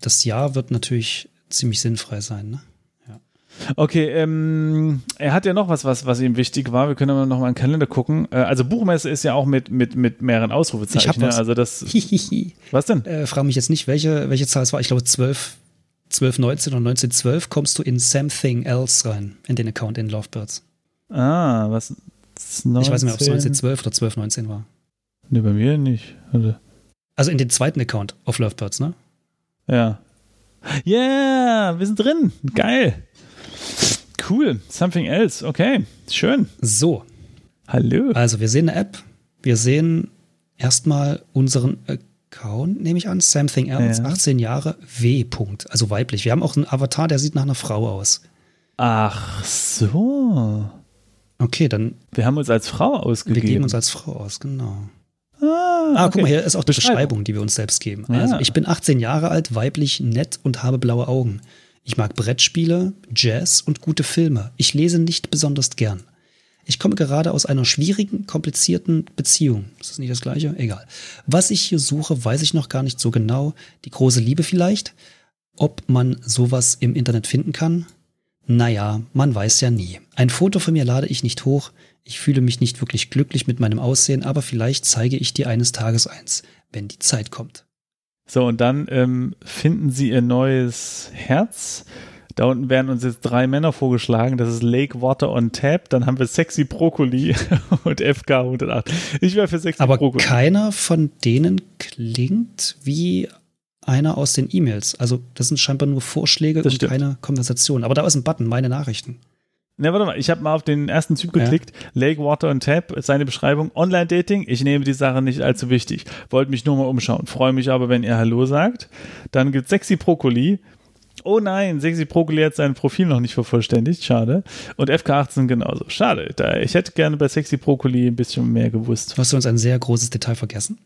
Das Jahr wird natürlich ziemlich sinnfrei sein, ne? Okay, ähm, er hat ja noch was, was, was ihm wichtig war. Wir können aber noch mal in den Kalender gucken. Äh, also Buchmesse ist ja auch mit, mit, mit mehreren Ausrufezeichen. Ich hab ne? was. Also das. was denn? Äh, frage mich jetzt nicht, welche, welche Zahl es war. Ich glaube 12, 12, 19 oder 19, 12 kommst du in Something Else rein, in den Account in Lovebirds. Ah, was? 19? Ich weiß nicht mehr, ob es 19, 12 oder 12, 19 war. Nee, bei mir nicht. Also, Also in den zweiten Account auf Lovebirds, ne? ja. Yeah, wir sind drin. Geil. Cool. Something else. Okay. Schön. So, Hallo. also wir sehen eine App. Wir sehen erstmal unseren Account, nehme ich an. Something Else, Ja. 18 Jahre, W. -Punkt, also weiblich. Wir haben auch einen Avatar, der sieht nach einer Frau aus. Ach so. Okay, dann Wir haben uns als Frau wir ausgegeben. geben uns als Frau aus, genau. ah, Ah, okay. guck mal, hier ist auch die Beschreibung. Die wir uns selbst geben. Ja. Also, ich bin 18 Jahre alt, weiblich, nett und habe blaue Augen. Ich mag Brettspiele, Jazz und gute Filme. Ich lese nicht besonders gern. Ich komme gerade aus einer schwierigen, komplizierten Beziehung. Ist das nicht das Gleiche? Egal. Was ich hier suche, weiß ich noch gar nicht so genau. Die große Liebe vielleicht? Ob man sowas im Internet finden kann? Naja, man weiß ja nie. Ein Foto von mir lade ich nicht hoch. Ich fühle mich nicht wirklich glücklich mit meinem Aussehen, aber vielleicht zeige ich dir eines Tages eins, wenn die Zeit kommt. So, und dann ähm, finden sie ihr neues Herz. Da unten werden uns jetzt drei Männer vorgeschlagen. Das ist Lake Water on Tap. Dann haben wir Sexy Brokkoli und FK 108. Ich wäre für Sexy Aber Brokkoli. keiner von denen klingt wie einer aus den E-Mails. Also das sind scheinbar nur Vorschläge Das und stimmt. keine Konversation. Aber da ist ein Button, meine Nachrichten. Ne, warte mal, ich habe mal auf den ersten Typ Ja. geklickt. Lake Water on Tap, seine Beschreibung. Online-Dating, ich nehme die Sache nicht allzu wichtig. Wollte mich nur mal umschauen. Freue mich aber, wenn ihr Hallo sagt. Dann gibt Sexy Brokkoli. Oh nein, Sexy Brokkoli hat sein Profil noch nicht vervollständigt. Schade. Und FK18 genauso. Schade. Da, ich hätte gerne bei Sexy Brokkoli ein bisschen mehr gewusst. Du hast uns ein sehr großes Detail vergessen.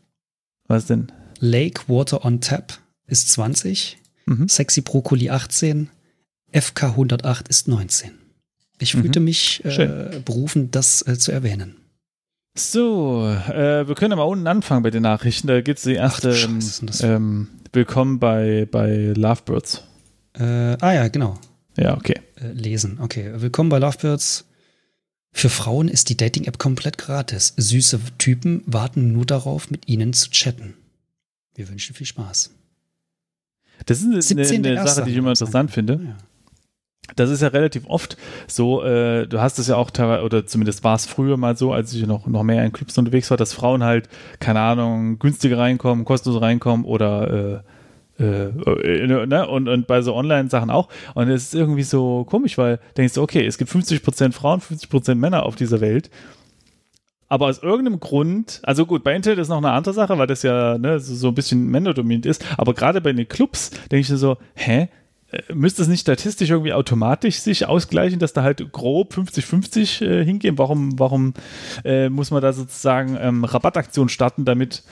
Was denn? Lake Water on Tap ist 20, Mhm. Sexy Brokkoli 18, FK 108 ist 19. Ich Mhm. fühlte mich äh, berufen, das äh, zu erwähnen. So, äh, wir können mal unten anfangen bei den Nachrichten. Da gibt es die Ach erste Scheiße, ähm, ähm, Willkommen bei, bei Lovebirds. Äh, ah ja, genau. Ja, okay. Äh, lesen. Okay, willkommen bei Lovebirds. Für Frauen ist die Dating-App komplett gratis. Süße Typen warten nur darauf, mit ihnen zu chatten. Wir wünschen viel Spaß. Das ist eine, eine, 17. eine Sache, die ich immer interessant finde. Ja. Das ist ja relativ oft so, äh, du hast es ja auch teilweise, oder zumindest war es früher mal so, als ich noch, noch mehr in Clubs unterwegs war, dass Frauen halt, keine Ahnung, günstiger reinkommen, kostenlos reinkommen oder äh, äh, äh, ne? und, und bei so Online-Sachen auch. Und es ist irgendwie so komisch, weil denkst du, okay, es gibt 50% Frauen, 50% Männer auf dieser Welt. Aber aus irgendeinem Grund, also gut, bei Internet ist noch eine andere Sache, weil das ja ne, so, so ein bisschen männerdominiert ist, aber gerade bei den Clubs denke ich so, hä? Müsste es nicht statistisch irgendwie automatisch sich ausgleichen, dass da halt grob 50-50 äh, hingehen? Warum, warum äh, muss man da sozusagen ähm, Rabattaktionen starten, damit,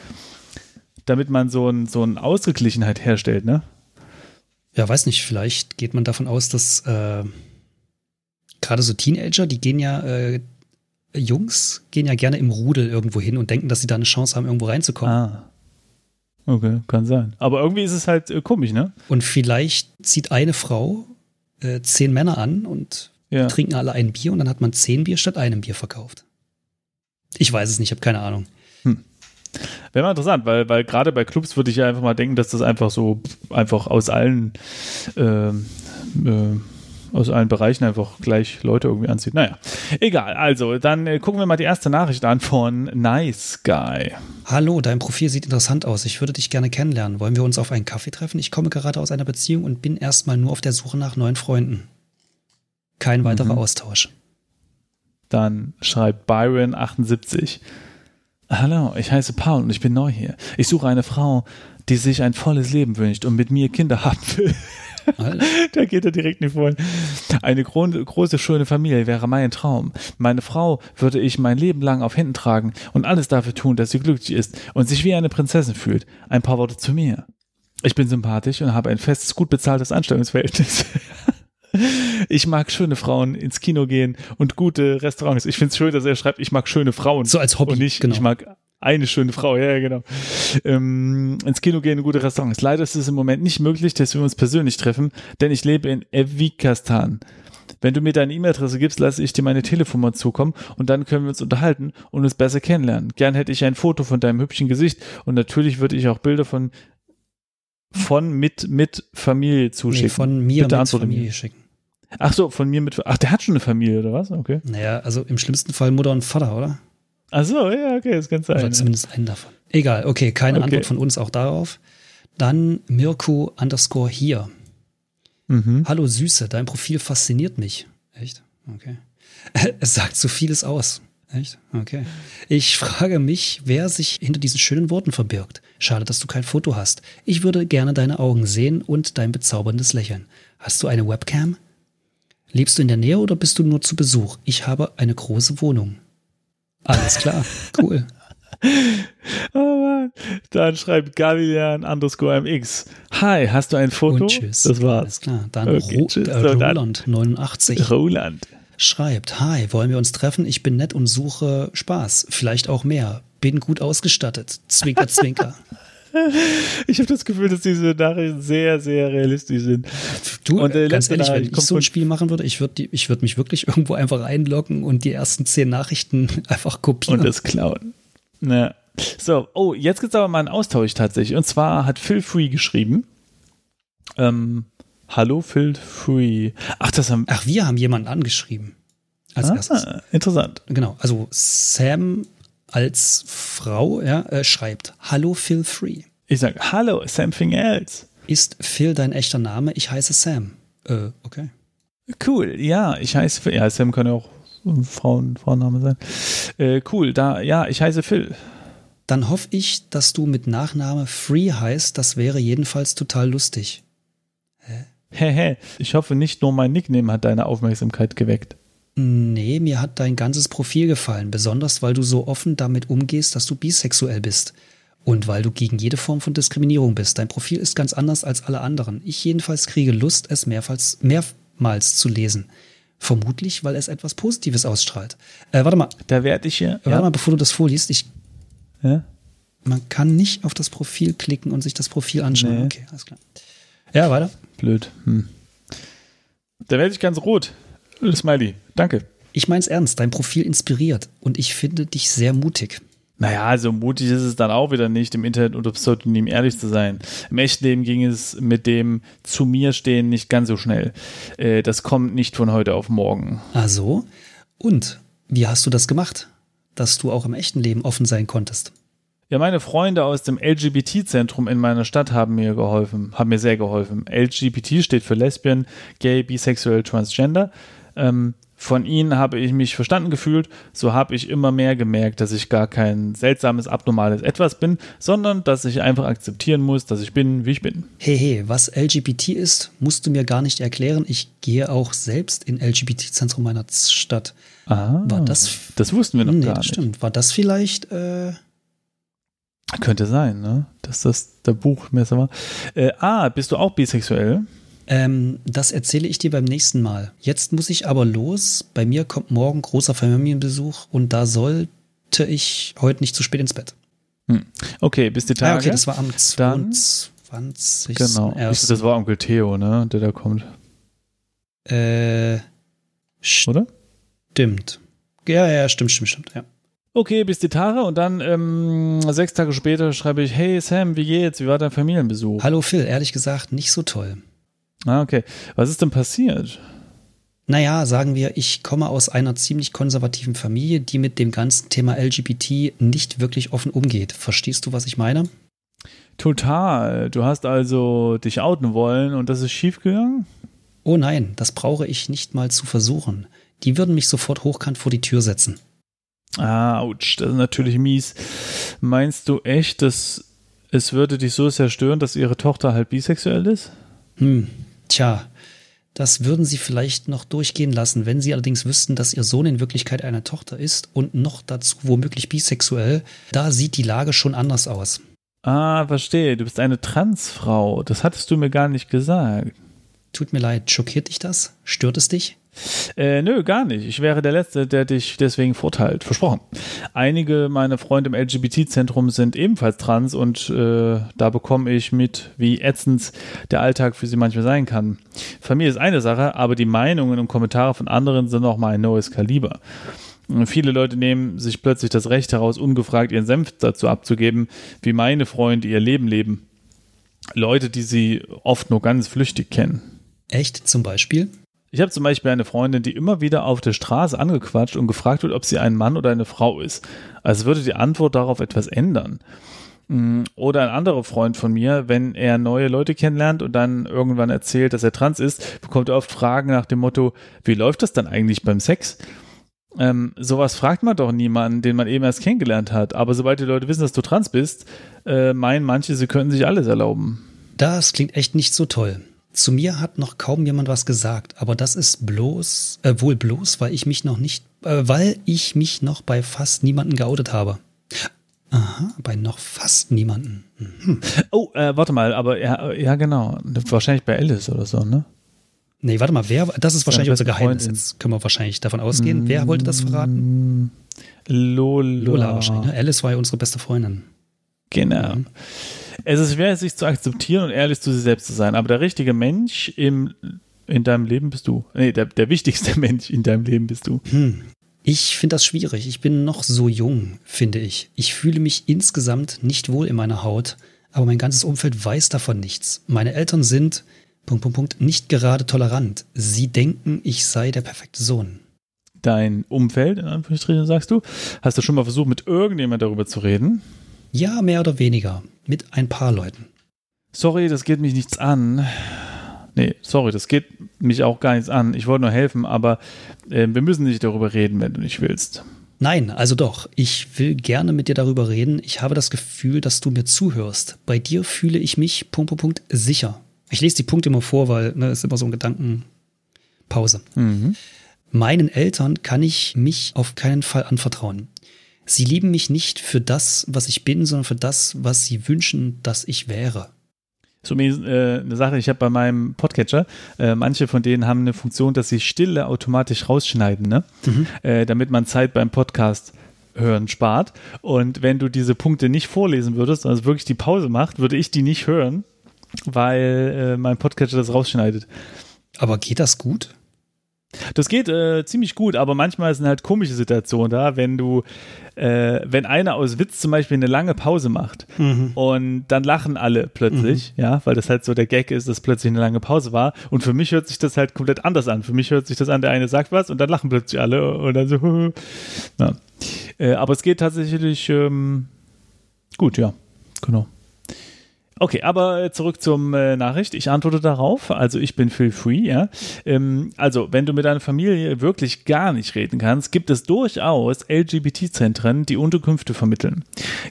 damit man so ein, so eine Ausgeglichenheit herstellt, ne? ja, weiß nicht, vielleicht geht man davon aus, dass äh, gerade so Teenager, die gehen ja, äh, Jungs gehen ja gerne im Rudel irgendwo hin und denken, dass sie da eine Chance haben, irgendwo reinzukommen. Ah. Okay, kann sein. Aber irgendwie ist es halt äh, komisch, ne? Und vielleicht zieht eine Frau äh, zehn Männer an und Ja. trinken alle ein Bier und dann hat man zehn Bier statt einem Bier verkauft. Ich weiß es nicht, ich habe keine Ahnung. Wäre mal interessant, weil, weil gerade bei Clubs würde ich ja einfach mal denken, dass das einfach so einfach aus allen ähm, äh, aus allen Bereichen einfach gleich Leute irgendwie anzieht. Naja, egal. Also, dann äh, gucken wir mal die erste Nachricht an von Nice Guy. Hallo, dein Profil sieht interessant aus. Ich würde dich gerne kennenlernen. Wollen wir uns auf einen Kaffee treffen? Ich komme gerade aus einer Beziehung und bin erstmal nur auf der Suche nach neuen Freunden. Kein weiterer Mhm. Austausch. Dann schreibt Byron78. Hallo, ich heiße Paul und ich bin neu hier. Ich suche eine Frau, die sich ein volles Leben wünscht und mit mir Kinder haben will. Da geht er direkt nicht vor. Eine gro große, schöne Familie wäre mein Traum. Meine Frau würde ich mein Leben lang auf Händen tragen und alles dafür tun, dass sie glücklich ist und sich wie eine Prinzessin fühlt. Ein paar Worte zu mir. Ich bin sympathisch und habe ein festes, gut bezahltes Anstellungsverhältnis. Ich mag schöne Frauen ins Kino gehen und gute Restaurants. Ich finde es schön, dass er schreibt, ich mag schöne Frauen. So als Hobby, Und nicht, genau. ich mag, Eine schöne Frau, ja, ja genau. Ähm, ins Kino gehen, gute Restaurants. Leider ist es im Moment nicht möglich, dass wir uns persönlich treffen, denn ich lebe in Evikastan. Wenn du mir deine E-Mail-Adresse gibst, lasse ich dir meine Telefonnummer zukommen und dann können wir uns unterhalten und uns besser kennenlernen. Gern hätte ich ein Foto von deinem hübschen Gesicht und natürlich würde ich auch Bilder von von mit mit Familie zuschicken. Nee, von mir Bitte mit Familie mir. schicken. Ach so, von mir mit. Ach, der hat schon eine Familie oder was? Okay. Naja, also im schlimmsten Fall Mutter und Vater, oder? Ach so, ja, okay, das kann sein. Oder zumindest einen davon. Egal, okay, keine okay. Antwort von uns auch darauf. Dann Mirko underscore hier. Mhm. Hallo Süße, dein Profil fasziniert mich. Echt? Okay. Es sagt so vieles aus. Echt? Okay. Ich frage mich, wer sich hinter diesen schönen Worten verbirgt. Schade, dass du kein Foto hast. Ich würde gerne deine Augen sehen und dein bezauberndes Lächeln. Hast du eine Webcam? Lebst du in der Nähe oder bist du nur zu Besuch? Ich habe eine große Wohnung. Alles klar, cool. oh Mann. Dann schreibt Galian underscore MX. Hi, hast du ein Foto? Und tschüss. Das war's. Alles klar. Dann okay, Ro tschüss. Äh, Roland 89. Roland. Schreibt, hi, wollen wir uns treffen? Ich bin nett und suche Spaß. Vielleicht auch mehr. Bin gut ausgestattet. Zwinker, zwinker. Ich habe das Gefühl, dass diese Nachrichten sehr, sehr realistisch sind. Du, und, äh, ganz ehrlich, wenn ich so ein Spiel machen würde, ich würde würd mich wirklich irgendwo einfach einloggen und die ersten zehn Nachrichten einfach kopieren. Und das klauen. Ja. So, oh, jetzt gibt es aber mal einen Austausch tatsächlich. Und zwar hat Phil Free geschrieben. Ähm, Hallo Phil Free. Ach, das haben. Ach, wir haben jemanden angeschrieben. Als ah, erstes. Interessant. Genau. Also Sam als Frau ja, äh, schreibt, Hallo Phil Free. Ich sage, Hallo, something else. Ist Phil dein echter Name? Ich heiße Sam. Äh, okay. Cool, ja, ich heiße Phil. Ja, Sam kann ja auch ein Frauen, Frauenname sein. Äh, cool, da, ja, ich heiße Phil. Dann hoffe ich, dass du mit Nachname Free heißt. Das wäre jedenfalls total lustig. Hä? Hä, hä. Ich hoffe, nicht nur mein Nickname hat deine Aufmerksamkeit geweckt. Nee, mir hat dein ganzes Profil gefallen, besonders weil du so offen damit umgehst, dass du bisexuell bist. Und weil du gegen jede Form von Diskriminierung bist. Dein Profil ist ganz anders als alle anderen. Ich jedenfalls kriege Lust, es mehrmals, mehrmals zu lesen. Vermutlich, weil es etwas Positives ausstrahlt. Äh, warte mal. Da werde ich hier. Warte ja. mal, bevor du das vorliest. Ich, ja? Man kann nicht auf das Profil klicken und sich das Profil anschauen. Nee. Okay, alles klar. Ja, weiter. Blöd. Hm. Da werde ich ganz rot. Smiley, danke. Ich mein's ernst, dein Profil inspiriert und ich finde dich sehr mutig. Naja, so mutig ist es dann auch wieder nicht, im Internet unter Pseudonym ehrlich zu sein. Im echten Leben ging es mit dem zu mir stehen nicht ganz so schnell. Äh, das kommt nicht von heute auf morgen. Ah so? Und wie hast du das gemacht, dass du auch im echten Leben offen sein konntest? Ja, meine Freunde aus dem LGBT-Zentrum in meiner Stadt haben mir geholfen, haben mir sehr geholfen. LGBT steht für Lesbian, Gay, Bisexuell, Transgender. Ähm, von ihnen habe ich mich verstanden gefühlt, so habe ich immer mehr gemerkt, dass ich gar kein seltsames, abnormales Etwas bin, sondern dass ich einfach akzeptieren muss, dass ich bin, wie ich bin. Hey, hey, was LGBT ist, musst du mir gar nicht erklären. Ich gehe auch selbst in LGBT-Zentrum meiner Stadt. Ah, war das, das wussten wir noch nee, gar nicht. Stimmt. War das vielleicht äh könnte sein, ne? Dass das der Buchmesser war. Äh, ah, bist du auch bisexuell? Ähm, das erzähle ich dir beim nächsten Mal. Jetzt muss ich aber los. Bei mir kommt morgen großer Familienbesuch und da sollte ich heute nicht zu spät ins Bett. Hm. Okay, bis die Tage. Ah, okay, das war am 22. Genau. Ich, das war Onkel Theo, ne, der da kommt. Äh, Oder? Stimmt. Ja, ja, stimmt, stimmt, stimmt, ja. Okay, bis die Tage und dann ähm, sechs Tage später schreibe ich, hey Sam, wie geht's? Wie war dein Familienbesuch? Hallo Phil, ehrlich gesagt, nicht so toll. Ah, okay. Was ist denn passiert? Naja, sagen wir, ich komme aus einer ziemlich konservativen Familie, die mit dem ganzen Thema LGBT nicht wirklich offen umgeht. Verstehst du, was ich meine? Total. Du hast also dich outen wollen und das ist schiefgegangen? Oh nein, das brauche ich nicht mal zu versuchen. Die würden mich sofort hochkant vor die Tür setzen. Ah, ouch, das ist natürlich mies. Meinst du echt, dass es würde dich so sehr stören, dass ihre Tochter halt bisexuell ist? Hm, Tja, das würden sie vielleicht noch durchgehen lassen, wenn sie allerdings wüssten, dass ihr Sohn in Wirklichkeit eine Tochter ist und noch dazu womöglich bisexuell. Da sieht die Lage schon anders aus. Ah, verstehe. Du bist eine Transfrau. Das hattest du mir gar nicht gesagt. Tut mir leid. Schockiert dich das? Stört es dich? Äh, nö, gar nicht. Ich wäre der Letzte, der dich deswegen vorteilt. Versprochen. Einige meiner Freunde im LGBT-Zentrum sind ebenfalls trans und äh, da bekomme ich mit, wie ätzend der Alltag für sie manchmal sein kann. Familie ist eine Sache, aber die Meinungen und Kommentare von anderen sind auch mal ein neues Kaliber. Viele Leute nehmen sich plötzlich das Recht heraus, ungefragt ihren Senf dazu abzugeben, wie meine Freunde ihr Leben leben. Leute, die sie oft nur ganz flüchtig kennen. Echt zum Beispiel? Ich habe zum Beispiel eine Freundin, die immer wieder auf der Straße angequatscht und gefragt wird, ob sie ein Mann oder eine Frau ist. Als würde die Antwort darauf etwas ändern. Mm, oder ein anderer Freund von mir, wenn er neue Leute kennenlernt und dann irgendwann erzählt, dass er trans ist, bekommt er oft Fragen nach dem Motto, wie läuft das dann eigentlich beim Sex? Ähm, sowas fragt man doch niemanden, den man eben erst kennengelernt hat. Aber sobald die Leute wissen, dass du trans bist, äh, meinen manche, sie können sich alles erlauben. Das klingt echt nicht so toll. Zu mir hat noch kaum jemand was gesagt, aber das ist bloß, äh, wohl bloß, weil ich mich noch nicht, äh, weil ich mich noch bei fast niemanden geoutet habe. Aha, bei noch fast niemanden. Mhm. Oh, äh, warte mal, aber ja, ja, genau. Wahrscheinlich bei Alice oder so, ne? Nee, warte mal, wer, das ist wahrscheinlich unser Geheimnis. Freundin. Jetzt können wir wahrscheinlich davon ausgehen. Mm, wer wollte das verraten? Lola. Lola wahrscheinlich. Ne? Alice war ja unsere beste Freundin. Genau. Mhm. Es ist schwer, sich zu akzeptieren und ehrlich zu sich selbst zu sein, aber der richtige Mensch im, in deinem Leben bist du. Nee, der, der wichtigste Mensch in deinem Leben bist du. Hm. Ich finde das schwierig. Ich bin noch so jung, finde ich. Ich fühle mich insgesamt nicht wohl in meiner Haut, aber mein ganzes Umfeld weiß davon nichts. Meine Eltern sind, Punkt, Punkt, Punkt, nicht gerade tolerant. Sie denken, ich sei der perfekte Sohn. Dein Umfeld, in Anführungsstrichen, sagst du, hast du schon mal versucht, mit irgendjemand darüber zu reden? Ja, mehr oder weniger. Mit ein paar Leuten. Sorry, das geht mich nichts an. Nee, sorry, das geht mich auch gar nichts an. Ich wollte nur helfen, aber äh, wir müssen nicht darüber reden, wenn du nicht willst. Nein, also doch. Ich will gerne mit dir darüber reden. Ich habe das Gefühl, dass du mir zuhörst. Bei dir fühle ich mich, Punkt, Punkt, Punkt, sicher. Ich lese die Punkte immer vor, weil ne, ist immer so ein Gedankenpause. Mhm. Meinen Eltern kann ich mich auf keinen Fall anvertrauen. Sie lieben mich nicht für das, was ich bin, sondern für das, was sie wünschen, dass ich wäre. So äh, eine Sache, ich habe bei meinem Podcatcher, äh, manche von denen haben eine Funktion, dass sie Stille automatisch rausschneiden, ne? Mhm. Äh, damit man Zeit beim Podcast hören spart. Und wenn du diese Punkte nicht vorlesen würdest, sondern wirklich die Pause macht, würde ich die nicht hören, weil äh, mein Podcatcher das rausschneidet. Aber geht das gut? Das geht äh, ziemlich gut, aber manchmal sind halt komische Situationen da, wenn du, äh, wenn einer aus Witz zum Beispiel eine lange Pause macht mhm. und dann lachen alle plötzlich, mhm. ja, weil das halt so der Gag ist, dass plötzlich eine lange Pause war. Und für mich hört sich das halt komplett anders an. Für mich hört sich das an, der eine sagt was und dann lachen plötzlich alle und dann so. Äh, aber es geht tatsächlich ähm, gut, ja, genau. Okay, aber äh, zurück zum äh, Nachricht. Ich antworte darauf. Also ich bin feel free, ja. Ähm, also, wenn du mit deiner Familie wirklich gar nicht reden kannst, gibt es durchaus LGBT-Zentren, die Unterkünfte vermitteln.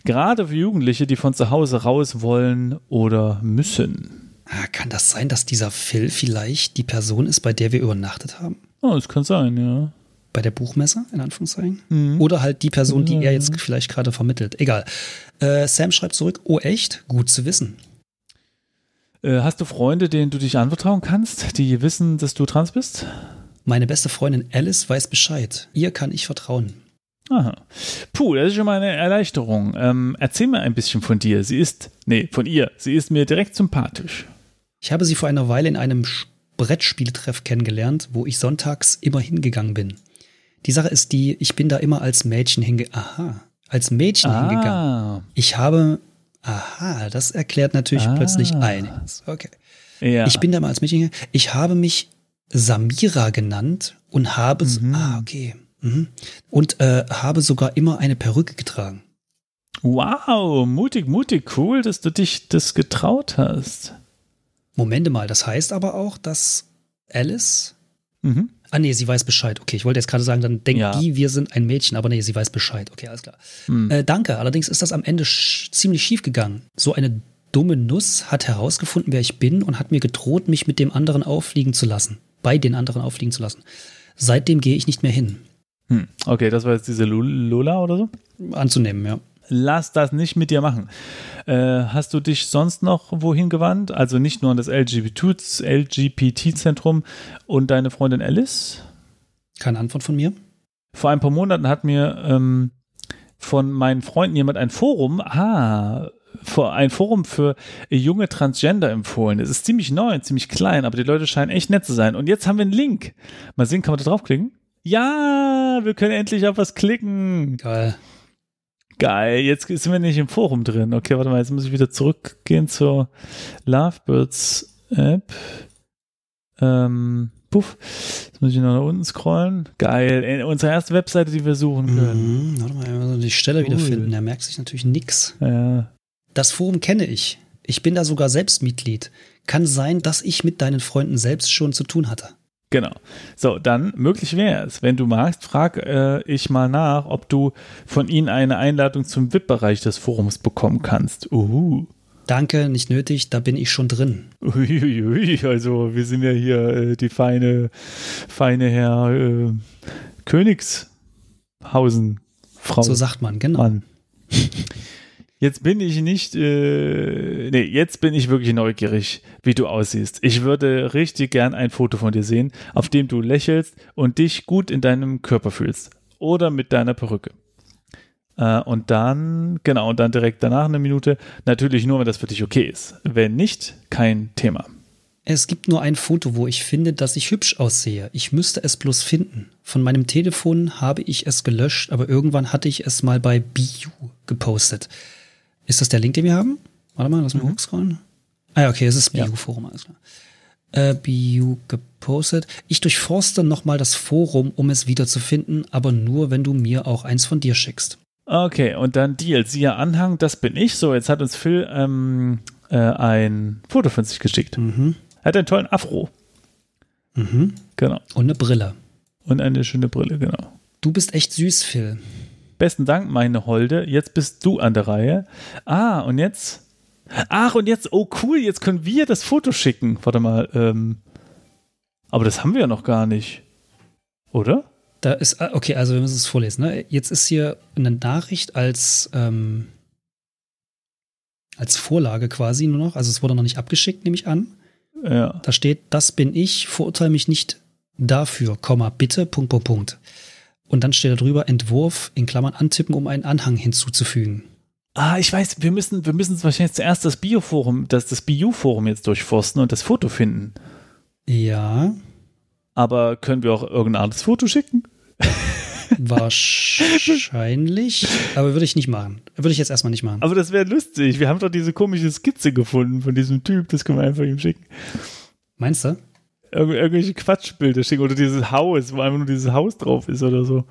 Gerade für Jugendliche, die von zu Hause raus wollen oder müssen. Ah, kann das sein, dass dieser Phil vielleicht die Person ist, bei der wir übernachtet haben? Oh, das kann sein, ja bei der Buchmesse, in Anführungszeichen. Mhm. Oder halt die Person, die er jetzt vielleicht gerade vermittelt. Egal. Äh, Sam schreibt zurück, oh echt, gut zu wissen. Äh, hast du Freunde, denen du dich anvertrauen kannst, die wissen, dass du trans bist? Meine beste Freundin Alice weiß Bescheid. Ihr kann ich vertrauen. Aha. Puh, das ist schon mal eine Erleichterung. Ähm, erzähl mir ein bisschen von dir. Sie ist, nee, von ihr. Sie ist mir direkt sympathisch. Ich habe sie vor einer Weile in einem Brettspieltreff kennengelernt, wo ich sonntags immer hingegangen bin. Die Sache ist die, ich bin da immer als Mädchen hingegangen. Aha, als Mädchen ah. hingegangen. Ich habe, aha, das erklärt natürlich ah. plötzlich einiges. Okay. Ja. Ich bin da mal als Mädchen hingegangen. Ich habe mich Samira genannt und habe, mhm. ah, okay. Mhm. Und äh, habe sogar immer eine Perücke getragen. Wow, mutig, mutig, cool, dass du dich das getraut hast. Momente mal, das heißt aber auch, dass Alice mhm. Ah, nee, sie weiß Bescheid. Okay, ich wollte jetzt gerade sagen, dann denkt ja. die, wir sind ein Mädchen, aber nee, sie weiß Bescheid. Okay, alles klar. Hm. Äh, danke. Allerdings ist das am Ende sch ziemlich schief gegangen. So eine dumme Nuss hat herausgefunden, wer ich bin und hat mir gedroht, mich mit dem anderen auffliegen zu lassen. Bei den anderen auffliegen zu lassen. Seitdem gehe ich nicht mehr hin. Hm. Okay, das war jetzt diese Lola oder so? Anzunehmen, ja lass das nicht mit dir machen. Äh, hast du dich sonst noch wohin gewandt? Also nicht nur an das LGBT-Zentrum und deine Freundin Alice? Keine Antwort von mir. Vor ein paar Monaten hat mir ähm, von meinen Freunden jemand ein Forum, ah, ein Forum für junge Transgender empfohlen. Es ist ziemlich neu, ziemlich klein, aber die Leute scheinen echt nett zu sein. Und jetzt haben wir einen Link. Mal sehen, kann man da draufklicken? Ja, wir können endlich auf was klicken. Geil. Geil, jetzt sind wir nicht im Forum drin. Okay, warte mal, jetzt muss ich wieder zurückgehen zur Lovebirds App. Ähm, puff. Jetzt muss ich noch nach unten scrollen. Geil, äh, unsere erste Webseite, die wir suchen können. Mhm, warte mal, also die Stelle cool. wiederfinden. Er merkt sich natürlich nix. Ja. Das Forum kenne ich. Ich bin da sogar selbst Mitglied. Kann sein, dass ich mit deinen Freunden selbst schon zu tun hatte. Genau. So, dann möglich wäre es, wenn du magst, frag äh, ich mal nach, ob du von ihnen eine Einladung zum VIP-Bereich des Forums bekommen kannst. Uhu. Danke, nicht nötig, da bin ich schon drin. Uiuiui, also wir sind ja hier äh, die feine, feine Herr äh, Königshausen Frau. So sagt man, genau. Mann. Jetzt bin ich nicht, äh, nee, jetzt bin ich wirklich neugierig, wie du aussiehst. Ich würde richtig gern ein Foto von dir sehen, auf dem du lächelst und dich gut in deinem Körper fühlst. Oder mit deiner Perücke. Äh, und dann, genau, und dann direkt danach eine Minute. Natürlich nur, wenn das für dich okay ist. Wenn nicht, kein Thema. Es gibt nur ein Foto, wo ich finde, dass ich hübsch aussehe. Ich müsste es bloß finden. Von meinem Telefon habe ich es gelöscht, aber irgendwann hatte ich es mal bei BU gepostet. Ist das der Link, den wir haben? Warte mal, lass mal mhm. hochscrollen. Ah ja, okay, es ist BU-Forum, ja. alles klar. Äh, BU gepostet. Ich durchforste nochmal das Forum, um es wiederzufinden, aber nur, wenn du mir auch eins von dir schickst. Okay, und dann Deal, siehe Anhang, das bin ich. So, jetzt hat uns Phil ähm, äh, ein Foto von sich geschickt. Mhm. Er hat einen tollen Afro. Mhm. Genau. Und eine Brille. Und eine schöne Brille, genau. Du bist echt süß, Phil. Besten Dank, meine Holde. Jetzt bist du an der Reihe. Ah, und jetzt. Ach, und jetzt, oh cool, jetzt können wir das Foto schicken. Warte mal, ähm. Aber das haben wir ja noch gar nicht. Oder? Da ist, ah, okay, also wir müssen es vorlesen. Ne? Jetzt ist hier eine Nachricht als, ähm, als Vorlage quasi nur noch. Also es wurde noch nicht abgeschickt, nehme ich an. Ja. Da steht, das bin ich, verurteile mich nicht dafür, Komma, bitte, Punkt, Punkt, Punkt. Und dann steht da drüber Entwurf in Klammern antippen, um einen Anhang hinzuzufügen. Ah, ich weiß, wir müssen, wir müssen wahrscheinlich zuerst das Bioforum, das, das BU-Forum jetzt durchforsten und das Foto finden. Ja. Aber können wir auch irgendein anderes Foto schicken? Wahrscheinlich, aber würde ich nicht machen. Würde ich jetzt erstmal nicht machen. Aber das wäre lustig. Wir haben doch diese komische Skizze gefunden von diesem Typ, das können wir einfach ihm schicken. Meinst du? Irg irgendwelche Quatschbilder schicken oder dieses Haus, wo einfach nur dieses Haus drauf ist oder so.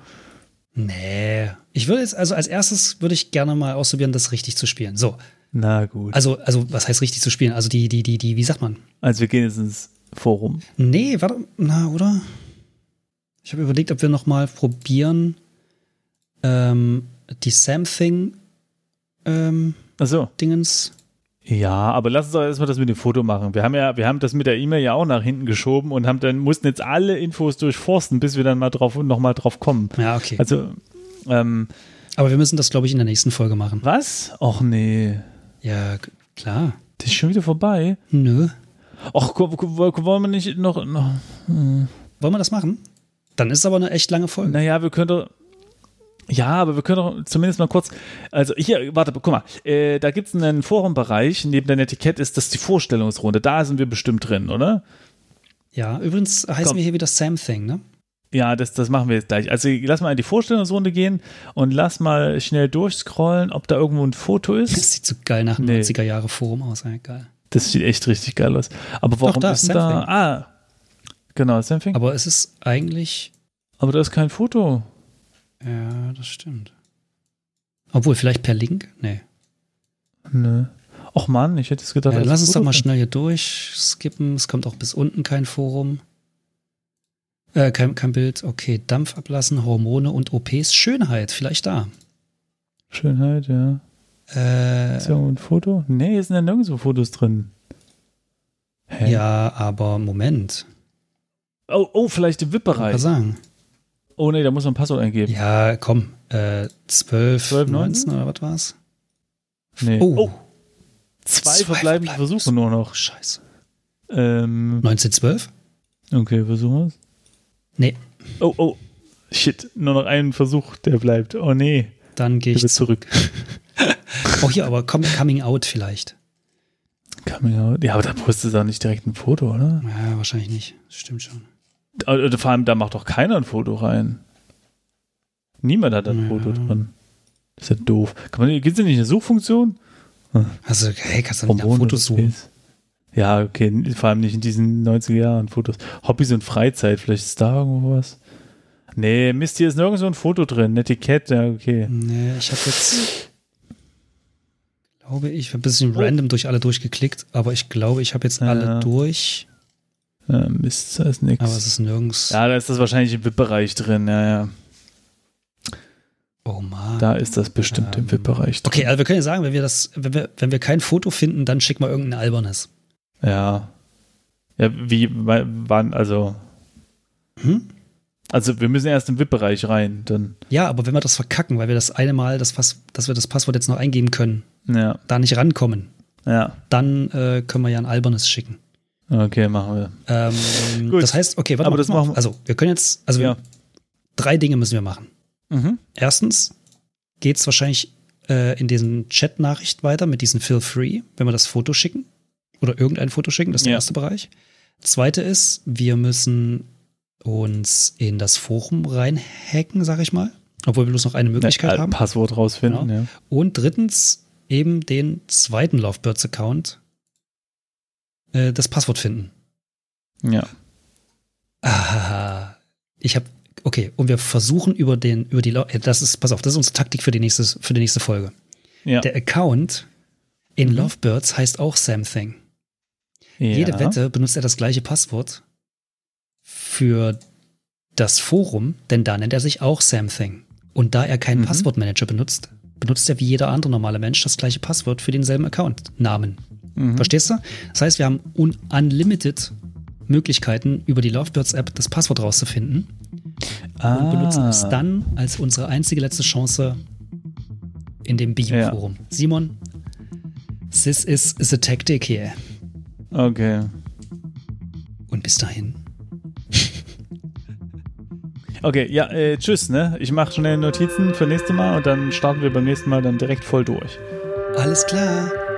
Nee. Ich würde jetzt, also als erstes würde ich gerne mal ausprobieren, das richtig zu spielen. So. Na gut. Also, also, was heißt richtig zu spielen? Also die, die, die, die, wie sagt man? Also wir gehen jetzt ins Forum. Nee, warte, na, oder? Ich habe überlegt, ob wir noch mal probieren, ähm, die Something ähm, so. Dingens ja, aber lass uns doch erstmal das mit dem Foto machen. Wir haben ja, wir haben das mit der E-Mail ja auch nach hinten geschoben und haben dann mussten jetzt alle Infos durchforsten, bis wir dann mal drauf noch mal drauf kommen. Ja, okay. Also, ähm, aber wir müssen das, glaube ich, in der nächsten Folge machen. Was? Och nee. Ja, klar. Das ist schon wieder vorbei. Nö. Och, wollen wir nicht noch. noch hm. Wollen wir das machen? Dann ist es aber eine echt lange Folge. Naja, wir könnten. Ja, aber wir können doch zumindest mal kurz, also hier, warte, guck mal, äh, da gibt es einen Forumbereich, neben deinem Etikett ist das die Vorstellungsrunde, da sind wir bestimmt drin, oder? Ja, übrigens heißen Komm. wir hier wieder Same Thing, ne? Ja, das, das machen wir jetzt gleich. Also lass mal in die Vorstellungsrunde gehen und lass mal schnell durchscrollen, ob da irgendwo ein Foto ist. Das sieht so geil nach einem nee. 90er Jahre Forum aus, ja, geil. Das sieht echt richtig geil aus. Aber warum Doch, da, ist da? Ah, genau, Something. Aber es ist eigentlich. Aber da ist kein Foto. Ja, das stimmt. Obwohl, vielleicht per Link? Nee. Nö. Och Mann, ich hätte es gedacht. Ja, lass uns doch mal schnell hier durchskippen. Es kommt auch bis unten kein Forum. Äh, kein, kein Bild. Okay, Dampf ablassen, Hormone und OPs. Schönheit, vielleicht da. Schönheit, ja. Äh, ist ja ein Foto? Nee, hier sind ja nirgendwo Fotos drin. Hä? Ja, aber Moment. Oh, oh, vielleicht im VIP-Bereich. Kann sagen. Oh nee, da muss man ein Passwort eingeben. Ja, komm. Äh, 12, 12 19 oder was war's? Nee. Oh. oh. Zwei, Zwei verbleibende Versuche nur noch. Scheiße. Ähm, 1912? Okay, versuchen wir es. Nee. Oh, oh. Shit, nur noch einen Versuch, der bleibt. Oh nee. Dann gehe ich zurück. oh, hier, aber Coming Out vielleicht. Coming Out? Ja, aber da postest du auch nicht direkt ein Foto, oder? Ja, wahrscheinlich nicht. Das stimmt schon. Vor allem, da macht doch keiner ein Foto rein. Niemand hat ein ja. Foto drin. Das ist ja doof. Gibt es denn nicht eine Suchfunktion? Also, hey, kannst du nicht nach Fotos suchen? Ja, okay, vor allem nicht in diesen 90er Jahren Fotos. Hobbys und Freizeit, vielleicht ist da irgendwo was. Nee, Mist, hier ist nirgends so ein Foto drin. Ein Etikett, ja, okay. Nee, ich habe jetzt, glaube ich, ein bisschen oh. random durch alle durchgeklickt, aber ich glaube, ich habe jetzt alle ja. durch. Ja, Mist, da ist nichts. Aber es ist nirgends. Ja, da ist das wahrscheinlich im VIP-Bereich drin, ja, ja. Oh man. Da ist das bestimmt ähm, im VIP-Bereich drin. Okay, also wir können ja sagen, wenn wir das, wenn wir, wenn wir kein Foto finden, dann schicken wir irgendein albernes. Ja. Ja, wie, wann, also. Hm? Also wir müssen erst im VIP-Bereich rein, dann. Ja, aber wenn wir das verkacken, weil wir das eine Mal, das, dass wir das Passwort jetzt noch eingeben können, ja. da nicht rankommen, ja. dann äh, können wir ja ein albernes schicken. Okay, machen wir. Ähm, Gut. Das heißt, okay, warte aber mal. Das machen wir. Also wir können jetzt, also ja. wir, drei Dinge müssen wir machen. Mhm. Erstens geht es wahrscheinlich äh, in diesen Chat-Nachricht weiter mit diesem Feel Free, wenn wir das Foto schicken oder irgendein Foto schicken, das ist der ja. erste Bereich. Zweite ist, wir müssen uns in das Forum reinhacken, sag ich mal. Obwohl wir bloß noch eine Möglichkeit ja, haben. Passwort rausfinden, genau. ja. Und drittens eben den zweiten Lovebirds-Account äh, das Passwort finden. Ja. Ah, ich habe okay, und wir versuchen über den, über die, äh, das ist, pass auf, das ist unsere Taktik für die nächste, für die nächste Folge. Ja. Der Account in mhm. Lovebirds heißt auch Something. Ja. Jede Wette benutzt er das gleiche Passwort für das Forum, denn da nennt er sich auch Something. Und da er keinen mhm. Passwortmanager benutzt, benutzt er wie jeder andere normale Mensch das gleiche Passwort für denselben Account-Namen. Mhm. Verstehst du? Das heißt, wir haben unlimited Möglichkeiten, über die Lovebirds-App das Passwort rauszufinden ah. und benutzen es dann als unsere einzige letzte Chance in dem Bio-Forum. Ja. Simon, this is the tactic here. Okay. Und bis dahin Okay, ja, äh, tschüss, ne? Ich mache schnell Notizen für nächste Mal und dann starten wir beim nächsten Mal dann direkt voll durch. Alles klar.